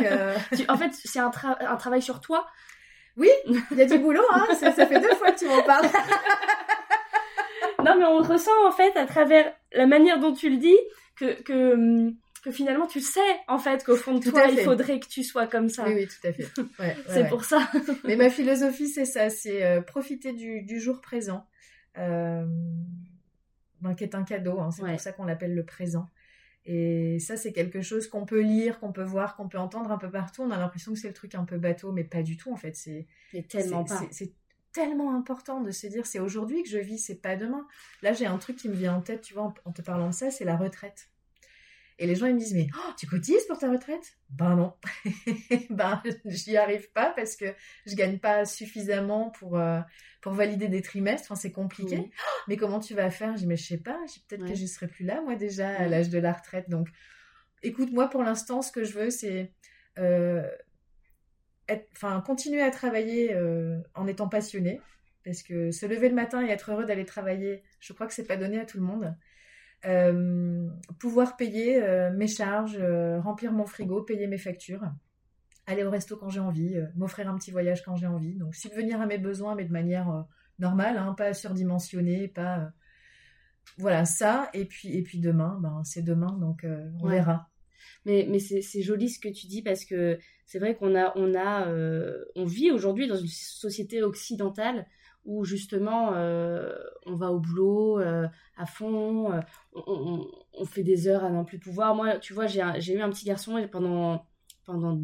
Euh, (laughs) en fait, c'est un, un travail sur toi oui, il y a du boulot, hein. ça, ça, fait deux fois que tu m'en parles. (laughs) non, mais on ressent en fait à travers la manière dont tu le dis que, que, que finalement tu sais en fait qu'au fond de toi il faudrait que tu sois comme ça. Oui, oui, tout à fait. (laughs) c'est pour ça. (laughs) mais ma philosophie c'est ça, c'est euh, profiter du, du, jour présent, euh, ben, qui est un cadeau. Hein, c'est pour ça qu'on l'appelle le présent. Et ça, c'est quelque chose qu'on peut lire, qu'on peut voir, qu'on peut entendre un peu partout. On a l'impression que c'est le truc un peu bateau, mais pas du tout en fait. C'est tellement pas. C'est tellement important de se dire c'est aujourd'hui que je vis, c'est pas demain. Là, j'ai un truc qui me vient en tête, tu vois, en, te parlant de ça, c'est la retraite. Et les gens, ils me disent, mais oh, tu cotises pour ta retraite? Ben non. (laughs) ben, j'y arrive pas parce que je gagne pas suffisamment pour, euh, pour valider des trimestres. Enfin, c'est compliqué. Oh, mais comment tu vas faire? Je dis, mais je sais pas. Peut-être que je serai plus là, moi, déjà, à l'âge de la retraite. Donc, écoute, moi, pour l'instant, ce que je veux, c'est euh, enfin, continuer à travailler euh, en étant passionné, parce que se lever le matin et être heureux d'aller travailler, je crois que c'est pas donné à tout le monde. Euh, pouvoir payer euh, mes charges, remplir mon frigo, payer mes factures, aller au resto quand j'ai envie, m'offrir un petit voyage quand j'ai envie. Donc subvenir à mes besoins, mais de manière normale, hein, pas surdimensionnée, pas voilà ça. Et puis et puis demain, ben c'est demain, donc on verra. Mais, mais c'est joli ce que tu dis parce que c'est vrai qu'on a, on a, euh, on vit aujourd'hui dans une société occidentale où justement euh, on va au boulot euh, à fond, on, on, fait des heures à n'en plus pouvoir. Moi, tu vois, j'ai eu un petit garçon et pendant, pendant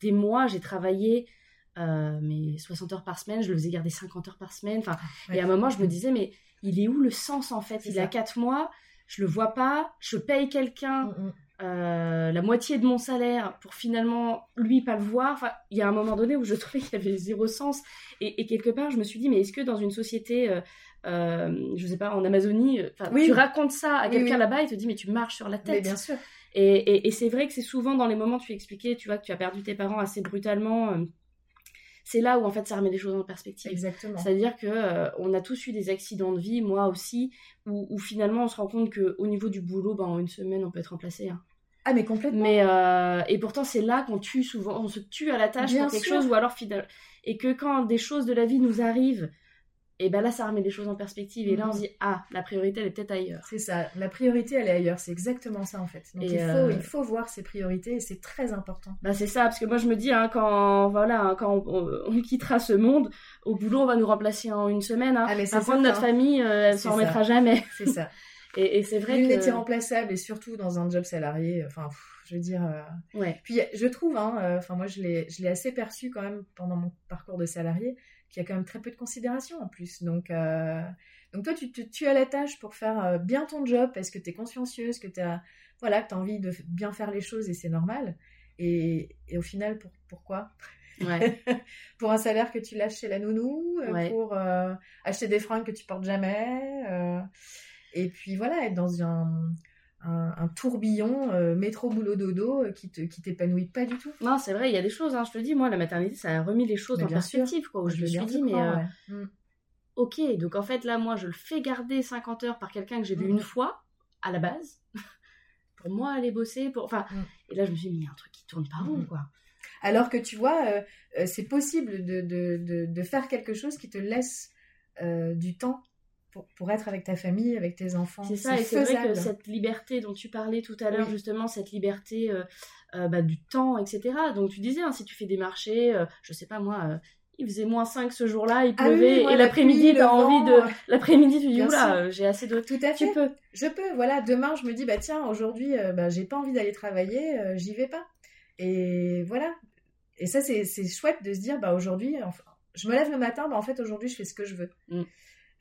des mois, j'ai travaillé mes 60 heures par semaine, je le faisais garder 50 heures par semaine. Enfin, Et à un moment, je me disais, mais il est où le sens en fait? Il a 4 mois, je le vois pas, je paye quelqu'un. Mm, mm. Euh, la moitié de mon salaire pour finalement lui pas le voir. Enfin, il y a un moment donné où je (laughs) trouvais qu'il y avait zéro sens. Et, quelque part, je me suis dit, mais est-ce que dans une société, euh, euh, je sais pas, en Amazonie, tu racontes ça à quelqu'un là-bas, il te dit, mais tu marches sur la tête. bien sûr. Et, et c'est vrai que c'est souvent dans les moments, tu expliquais, tu vois, que tu as perdu tes parents assez brutalement c'est là où en fait ça remet les choses en perspective. Exactement. C'est-à-dire que euh, on a tous eu des accidents de vie, moi aussi, où, finalement on se rend compte que au niveau du boulot, ben, en une semaine on peut être remplacé. Hein. Ah mais complètement. Mais euh, et pourtant c'est là qu'on tue souvent, on se tue à la tâche pour quelque chose ou alors et que quand des choses de la vie nous arrivent et ben là ça remet les choses en perspective et là on se mhm. dit ah la priorité elle est peut-être ailleurs c'est ça la priorité elle est ailleurs c'est exactement ça en fait. Donc il, faut, euh, il faut voir ses priorités et c'est très important. Bah c'est ça parce que moi je me dis hein, quand voilà hein, quand on, quittera ce monde au boulot on va nous remplacer en une semaine hein. ah, mais par contre notre famille euh, elle s'en remettra jamais. C'est ça (laughs) et, c'est vrai Nul que n'est irremplaçable et surtout dans un job salarié enfin je veux dire euh, ouais puis je trouve enfin moi je l'ai je l'ai assez perçu quand même pendant mon parcours de salarié qui a quand même très peu de considération en plus. Donc, euh, donc toi, tu te tues à la tâche pour faire euh, bien ton job parce que tu es consciencieuse, que tu as, voilà, as envie de bien faire les choses et c'est normal. Et, et, au final, pour, pourquoi ouais. (laughs) Pour un salaire que tu lâches chez la nounou, euh, pour acheter des fringues que tu portes jamais. Et puis voilà, être dans un, un, tourbillon euh, métro boulot dodo euh, qui te qui t'épanouit pas du tout. Non, c'est vrai, il y a des choses. Hein, je te dis, moi, la maternité, ça a remis les choses en perspective, quoi. Où je, me suis dit, mais euh, mm. ok, donc en fait là, moi, je le fais garder 50 heures par quelqu'un que j'ai vu une fois à la base (laughs) pour moi aller bosser, pour enfin. Mm. Et là, je me suis dit, mais il y a un truc qui tourne pas rond, quoi. Alors que tu vois, c'est possible de, de, de, faire quelque chose qui te laisse du temps pour, être avec ta famille, avec tes enfants. C'est ça, et c'est vrai que cette liberté dont tu parlais tout à l'heure, justement, cette liberté euh, euh, bah, du temps, etc. Donc tu disais, hein, si tu fais des marchés, euh, je sais pas moi, il faisait moins 5 ce jour-là, il ah pleuvait, et l'après-midi, t'as envie de. L'après-midi, tu dis, oula, j'ai assez de. Tout à fait. Tu peux. Je peux, voilà. Demain, je me dis, bah tiens, aujourd'hui, bah, j'ai pas envie d'aller travailler, j'y vais pas. Et voilà. Et ça, c'est chouette de se dire, bah aujourd'hui, enfin, je me lève le matin, bah en fait, aujourd'hui, je fais ce que je veux. Mm.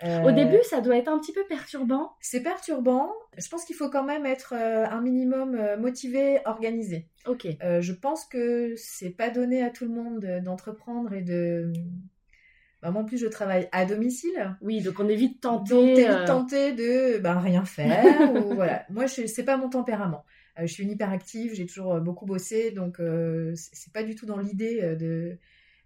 Au début, ça doit être un petit peu perturbant. C'est perturbant. Je pense qu'il faut quand même être euh, un minimum euh, motivé, organisé. Ok. Euh, je pense que c'est pas donné à tout le monde d'entreprendre et de. Bah, moi, en plus, je travaille à domicile. Oui, donc on évite de tenter. Donc, tenter de bah, rien faire. (laughs) ou, voilà. Moi, c'est pas mon tempérament. je suis une hyperactive, j'ai toujours beaucoup bossé, donc c'est pas du tout dans l'idée de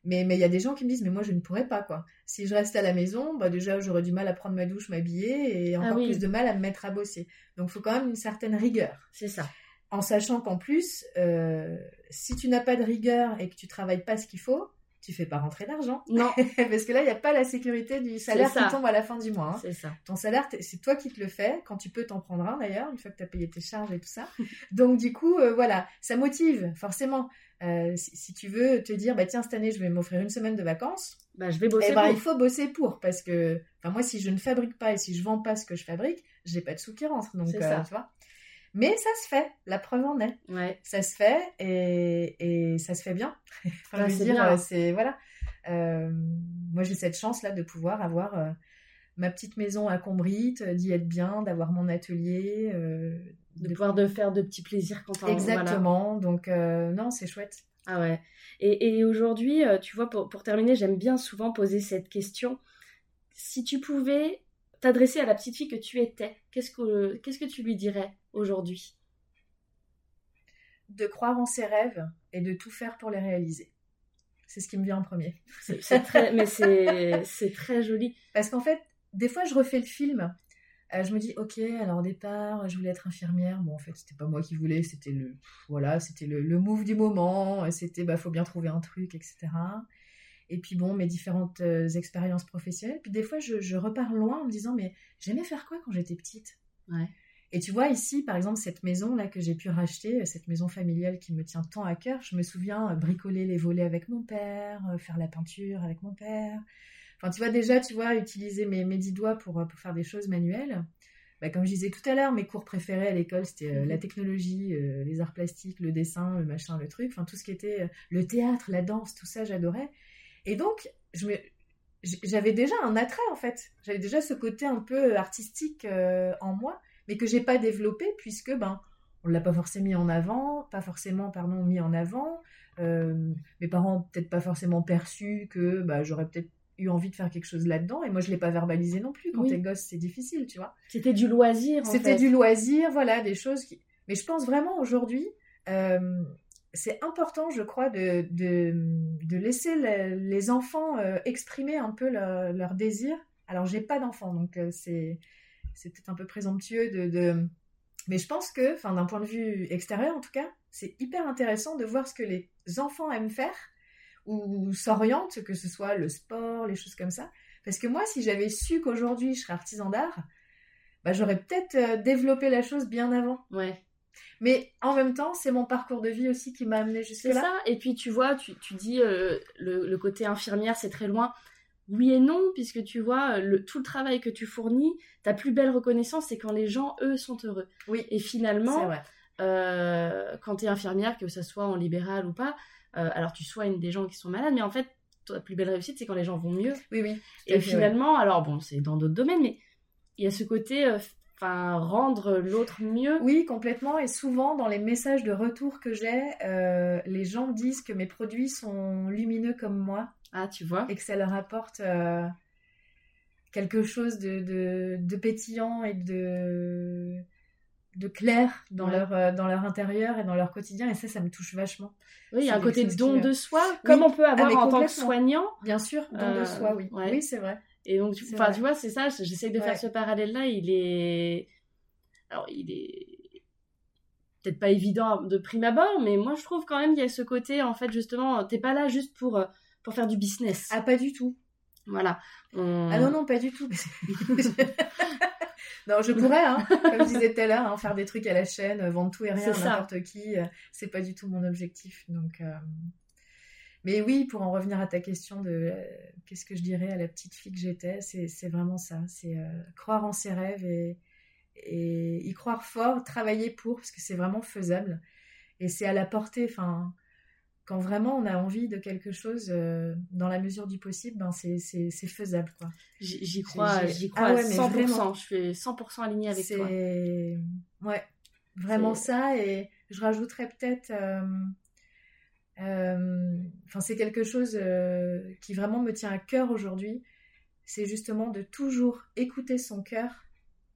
mais il y a des gens qui me disent, mais moi je ne pourrais pas quoi. Si je reste à la maison, bah déjà j'aurais du mal à prendre ma douche, m'habiller et ah encore plus de mal à me mettre à bosser. Donc il faut quand même une certaine rigueur. C'est ça. En sachant qu'en plus, euh, si tu n'as pas de rigueur et que tu travailles pas ce qu'il faut, tu fais pas rentrer d'argent. Non. (laughs) Parce que là, il n'y a pas la sécurité du salaire qui tombe à la fin du mois. Hein. C'est ça. Ton salaire, c'est toi qui te le fais, quand tu peux t'en prendre un d'ailleurs, une fois que tu as payé tes charges et tout ça. (laughs) Donc du coup, euh, voilà, ça motive, forcément. Euh, si, tu veux te dire, bah tiens, cette année, je vais m'offrir une semaine de vacances, bah, je vais bosser eh ben, il faut bosser pour, parce que, moi, si je ne fabrique pas et si je vends pas ce que je fabrique, j'ai pas de sous qui rentrent. Donc, euh, ça. tu vois. Mais ça se fait, la preuve en est. Ouais. Ça se fait et, et ça se fait bien. (laughs) enfin, dire, euh, c'est voilà. moi, j'ai cette chance-là de pouvoir avoir ma petite maison à Combrite, d'y être bien, d'avoir mon atelier, de, pouvoir de faire de petits plaisirs quand on Exactement. Donc, euh, non, c'est chouette. Ah ouais. Et, aujourd'hui, euh, tu vois, pour, terminer, j'aime bien souvent poser cette question. Si tu pouvais t'adresser à la petite fille que tu étais, qu'est-ce que, qu'est-ce que tu lui dirais? Aujourd'hui De croire en ses rêves et de tout faire pour les réaliser. C'est ce qui me vient en premier. C'est, très, mais c'est, c'est très joli. Parce qu'en fait, des fois, je refais le film euh, je me dis, ok, alors au départ, je voulais être infirmière. Bon, en fait, c'était pas moi qui voulais, c'était le, voilà, c'était le, le, move du moment. C'était, bah, faut bien trouver un truc, etc. Et puis bon, mes différentes euh, expériences professionnelles. Puis des fois, je, je, repars loin en me disant, mais j'aimais faire quoi quand j'étais petite? Ouais. Et tu vois, ici, par exemple, cette maison là que j'ai pu racheter, cette maison familiale qui me tient tant à cœur, je me souviens bricoler les volets avec mon père, euh, faire la peinture avec mon père. Enfin, tu vois, déjà, tu vois, utiliser mes, mes dix doigts pour, pour faire des choses manuelles. Bah, comme je disais tout à l'heure, mes cours préférés à l'école, c'était euh, la mhm. technologie, euh, les arts plastiques, le dessin, le machin, le truc, enfin tout ce qui était euh, le théâtre, la danse, tout ça, j'adorais. Et donc, je me, j'avais déjà un attrait en fait. J'avais déjà ce côté un peu artistique en moi, mais que j'ai pas développé puisque ben on l'a pas forcément mis en avant, pas forcément, pardon, mis en avant. Euh, mes parents ont peut-être pas forcément perçu que bah, j'aurais peut-être eu envie de faire quelque chose là-dedans. Et moi, je l'ai pas verbalisé non plus. Quand Oui. t'es gosse, c'est difficile, tu vois. C'était du loisir. C'était du loisir, voilà, des choses qui. Mais je pense vraiment aujourd'hui, euh, c'est important, je crois, de, de, laisser le- les enfants euh, exprimer un peu leur, leur désir. Alors, j'ai pas d'enfants, donc euh, c'est peut-être un peu présomptueux de. Mais je pense que, d'un point de vue extérieur en tout cas, c'est hyper intéressant de voir ce que les enfants aiment faire ou s'orientent, que ce soit le sport, les choses comme ça. Parce que moi, si j'avais su qu'aujourd'hui je serais artisan d'art, bah, j'aurais peut-être euh, développé la chose bien avant. Ouais. Mais en même temps, c'est mon parcours de vie aussi qui m'a amené C'est jusque-là. ça. Et puis tu vois, tu, tu dis euh, le, le côté infirmière, c'est très loin. Oui et non, puisque tu vois, le, tout le travail que tu fournis, ta plus belle reconnaissance, c'est quand les gens, eux, sont heureux. Oui, Et c'est finalement, vrai. euh, quand tu es infirmière, que ce soit en libéral ou pas, euh, alors tu soignes des gens qui sont malades, mais en fait, ta plus belle réussite, c'est quand les gens vont mieux. Oui, oui. Et finalement, alors bon, c'est dans d'autres domaines, mais il y a ce côté, euh, enfin, rendre l'autre mieux. Oui, complètement. Et souvent, dans les messages de retour que j'ai, euh, les gens disent que mes produits sont lumineux comme moi Ah, tu vois. et que ça leur apporte euh, quelque chose de, de, de pétillant et de, de clair dans, Ouais. leur, euh, dans leur intérieur et dans leur quotidien. Et ça, ça me touche vachement. Oui, il y a un côté don qui, de soi, comme on peut avoir mais en tant que soignant. Bien sûr, don de soi, oui. ouais. Oui, c'est vrai. Et donc, tu, tu vois, c'est ça, j'essaye de Ouais. faire ce parallèle-là. Il est. Alors, il est. Peut-être pas évident de prime abord, mais moi je trouve quand même qu'il y a ce côté, en fait, justement, t'es pas là juste pour, euh, pour faire du business. Ah, pas du tout. Voilà. On- Ah non, non, pas du tout. (laughs) non, je pourrais, hein, (laughs) comme je disais tout à l'heure, hein, faire des trucs à la chaîne, euh, vendre tout et rien à n'importe qui. euh, C'est pas du tout mon objectif. Donc, euh, Mais oui, pour en revenir à ta question de qu'est-ce que je dirais à la petite fille que j'étais, c'est vraiment ça. C'est euh, croire en ses rêves et, et y croire fort, travailler pour, parce que c'est vraiment faisable. Et c'est à la portée, enfin, quand vraiment on a envie de quelque chose, euh, dans la mesure du possible, ben c'est faisable, quoi. J'y crois, j'y crois Ah ouais, à mais 100%. vraiment. Je suis 100% alignée avec toi. ouais, vraiment ça. Et je rajouterais peut-être, euh, enfin c'est quelque chose euh, qui vraiment me tient à cœur aujourd'hui. C'est justement de toujours écouter son cœur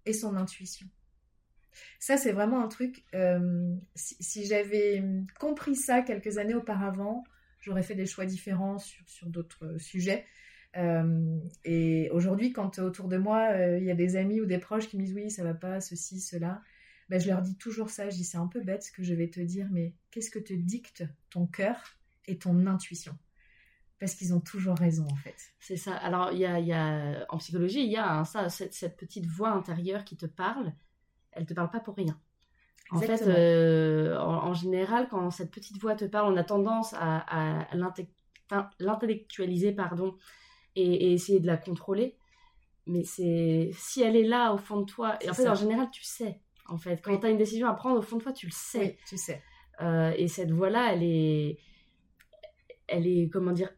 et son intuition. Ça, c'est vraiment un truc. euh, si j'avais compris ça quelques années auparavant, j'aurais fait des choix différents sur, sur d'autres sujets. Euh, et aujourd'hui, quand autour de moi, euh, il y a des amis ou des proches qui me disent oui, ça va pas, ceci, cela, ben, je leur dis toujours ça. Je dis c'est un peu bête ce que je vais te dire, mais qu'est-ce que te dicte ton cœur et ton intuition? Parce qu'ils ont toujours raison en fait. C'est ça. Alors, il y a, il y a- en psychologie, il y a hein, ça, cette, cette petite voix intérieure qui te parle. Elle te parle pas pour rien. En fait, euh, en, en général, quand cette petite voix te parle, on a tendance à, l'intellectualiser, pardon, et, et essayer de la contrôler. Mais c'est si elle est là au fond de toi, et en fait, ça. en général, tu sais. En fait, quand Oui. tu as une décision à prendre au fond de toi, tu le sais. Oui, tu sais. Euh, et cette voix-là, elle est, elle est, comment dire,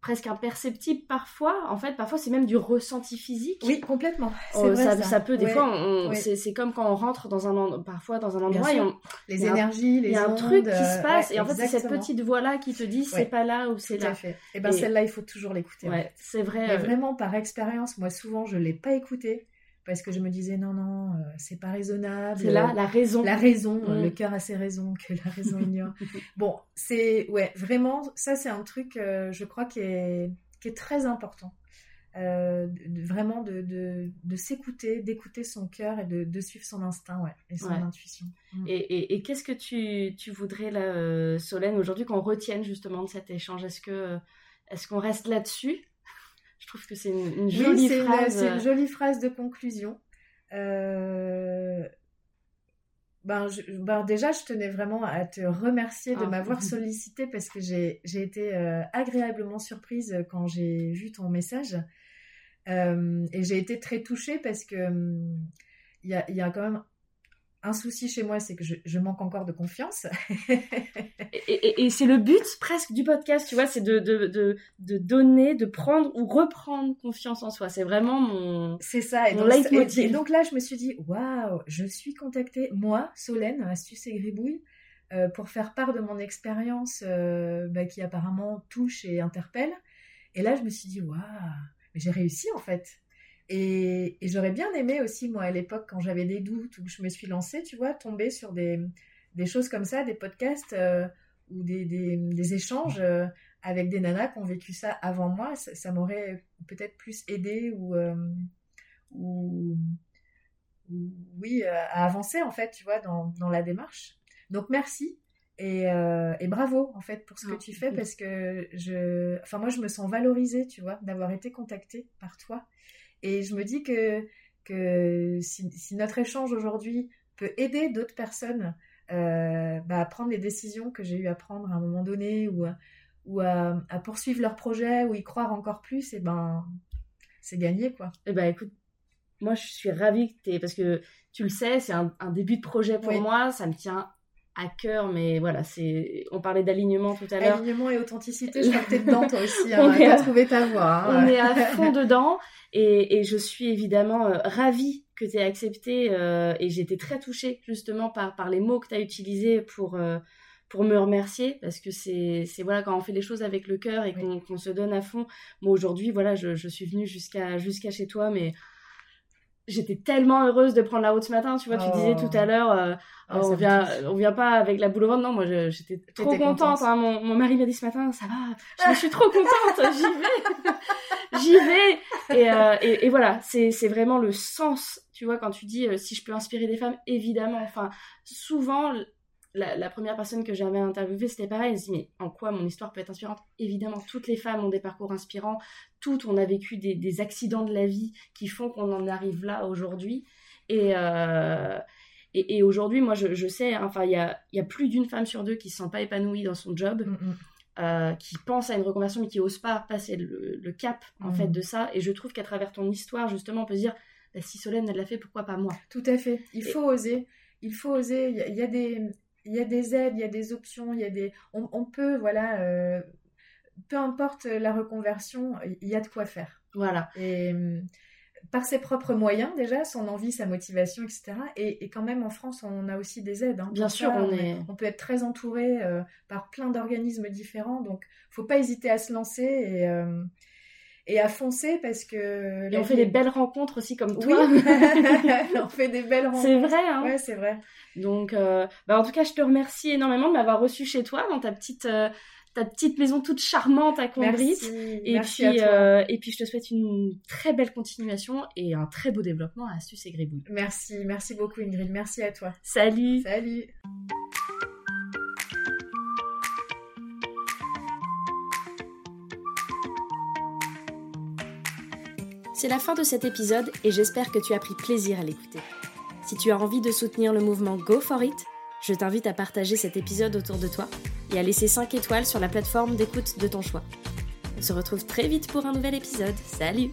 presque imperceptible parfois. En fait, parfois, c'est même du ressenti physique. Oui, complètement. C'est Oh, vrai, ça, ça. ça peut, des Ouais. fois, ouais. c'est comme quand on rentre dans un parfois dans un endroit et on- Les un- énergies, les il y a un ondes, truc qui euh, se passe ouais, et en fait, c'est cette petite voix-là qui te dit c'est pas là ou c'est Tout à là. fait. Et ben Et- celle-là, il faut toujours l'écouter. c'est vrai. Mais euh, vraiment par expérience, moi souvent je l'ai pas écouté parce que je me disais non non, euh, c'est pas raisonnable. c'est là la raison. La raison, le cœur a ses raisons que la raison (laughs) ignore. bon, c'est ouais, vraiment ça c'est un truc euh, je crois qui est qui est très important. Euh, de- vraiment de, de, de s'écouter, d'écouter son cœur et de, de suivre son instinct ouais, et son Ouais. intuition. Mm. Et, et- et qu'est-ce que tu, tu voudrais, là, euh, Solène, aujourd'hui, qu'on retienne justement de cet échange? Est-ce que est-ce qu'on reste là-dessus? Je trouve que c'est une, une Oui, jolie une- phrase. c'est une, jolie phrase de conclusion. Euh, Ben, je- ben, déjà, je tenais vraiment à te remercier de Ah. m'avoir (laughs) sollicité parce que j'ai été euh, agréablement surprise quand j'ai vu ton message. Euh, et j'ai été très touchée parce que hum, il y, a, il y a quand même un souci chez moi, c'est que je, manque encore de confiance. (laughs) et, c'est le but presque du podcast, tu vois, c'est de, de, de, donner, de prendre ou reprendre confiance en soi. C'est vraiment mon. C'est ça. Et, donc, et, donc, là, je me suis dit, waouh, je suis contactée, moi, Solène, Astuce et Gribouille, euh, pour faire part de mon expérience euh, bah, qui apparemment touche et interpelle. Et là, je me suis dit, waouh, mais j'ai réussi en fait. Et, j'aurais bien aimé aussi, moi, à l'époque, quand j'avais des doutes ou que je me suis lancée, tu vois, tomber sur des, des choses comme ça, des podcasts euh, ou des, des, échanges euh, avec des nanas qui ont vécu ça avant moi. Ça, m'aurait peut-être plus aidé ou, euh, ou, oui, à avancer, en fait, tu vois, dans, dans la démarche. Donc, merci. Et, et, bravo en fait pour ce que ah, tu fais parce que je, enfin moi je me sens valorisée, tu vois, d'avoir été contactée par toi et je me dis que, que si, notre échange aujourd'hui peut aider d'autres personnes euh, bah, à prendre les décisions que j'ai eu à prendre à un moment donné ou, ou à, poursuivre leur projet ou y croire encore plus, et eh ben c'est gagné quoi. Et eh ben écoute, moi je suis ravie que tu parce que tu le sais, c'est un, début de projet pour moi, ça me tient à cœur, mais voilà, c'est. On parlait d'alignement tout à l'heure. Alignement et authenticité, je crois que t'es (laughs) dedans toi aussi. Hein, on est à... trouvé ta voix. Hein. On est à fond dedans, et, je suis évidemment euh, ravie que tu aies accepté, euh, et j'étais très touchée justement par, par les mots que tu as utilisés pour. Euh, pour me remercier parce que c'est voilà quand on fait les choses avec le cœur et qu'on se donne à fond moi aujourd'hui voilà je, je, suis venue jusqu'à jusqu'à chez toi mais j'étais tellement heureuse de prendre la route ce matin. Tu vois, tu disais tout à oh. l'heure, euh, ah, on vient, on vient pas avec la boule au ventre. Non, moi, j'étais trop contente. Hein. Mon, mon, mari m'a dit ce matin, ça va, je suis trop contente, j'y vais, (laughs) j'y vais. Et, euh, et, et, voilà, c'est vraiment le sens. Tu vois, quand tu dis euh, si je peux inspirer des femmes, évidemment. Enfin, souvent, la, première personne que j'avais interviewée, c'était pareil. Elle se dit, mais en quoi mon histoire peut être inspirante? Évidemment, toutes les femmes ont des parcours inspirants. Toutes, on a vécu des, accidents de la vie qui font qu'on en arrive là aujourd'hui. Et, euh, et, aujourd'hui, moi, je, sais, hein, enfin, il y a, plus d'une femme sur deux qui ne se sent pas épanouie dans son job. Mm, mm. Euh, qui pense à une reconversion mais qui n'ose pas passer le, cap en mm. fait de ça et je trouve qu'à travers ton histoire justement on peut se dire bah, si Solène elle l'a fait pourquoi pas moi? Tout à fait il faut oser il faut oser il y, a des il y a des aides, il y a des options, il y a des, on, peut, voilà, euh, peu importe la reconversion, il y a de quoi faire. Voilà. Et hum, par ses propres moyens déjà, son envie, sa motivation, etc. Et, quand même en France, on a aussi des aides. Hein. Bien sûr, on, est... on peut être très entouré euh, par plein d'organismes différents, donc faut pas hésiter à se lancer et euh, et à foncer parce que. Et on fait des belles rencontres aussi comme toi. (laughs) (laughs) on fait des belles rencontres. C'est vrai, hein. Ouais, c'est vrai. Donc, euh, bah en tout cas, je te remercie énormément de m'avoir reçu chez toi dans ta petite. Euh, ta petite maison toute charmante à Combrit. Et Merci puis, euh, et puis je te souhaite une très belle continuation et un très beau développement à Astuce et Gribouille. Merci, merci beaucoup Ingrid. Merci à toi. Salut. Salut. C'est la fin de cet épisode et j'espère que tu as pris plaisir à l'écouter. Si tu as envie de soutenir le mouvement Go For It, je t'invite à partager cet épisode autour de toi et à laisser 5 étoiles sur la plateforme d'écoute de ton choix. On se retrouve très vite pour un nouvel épisode. Salut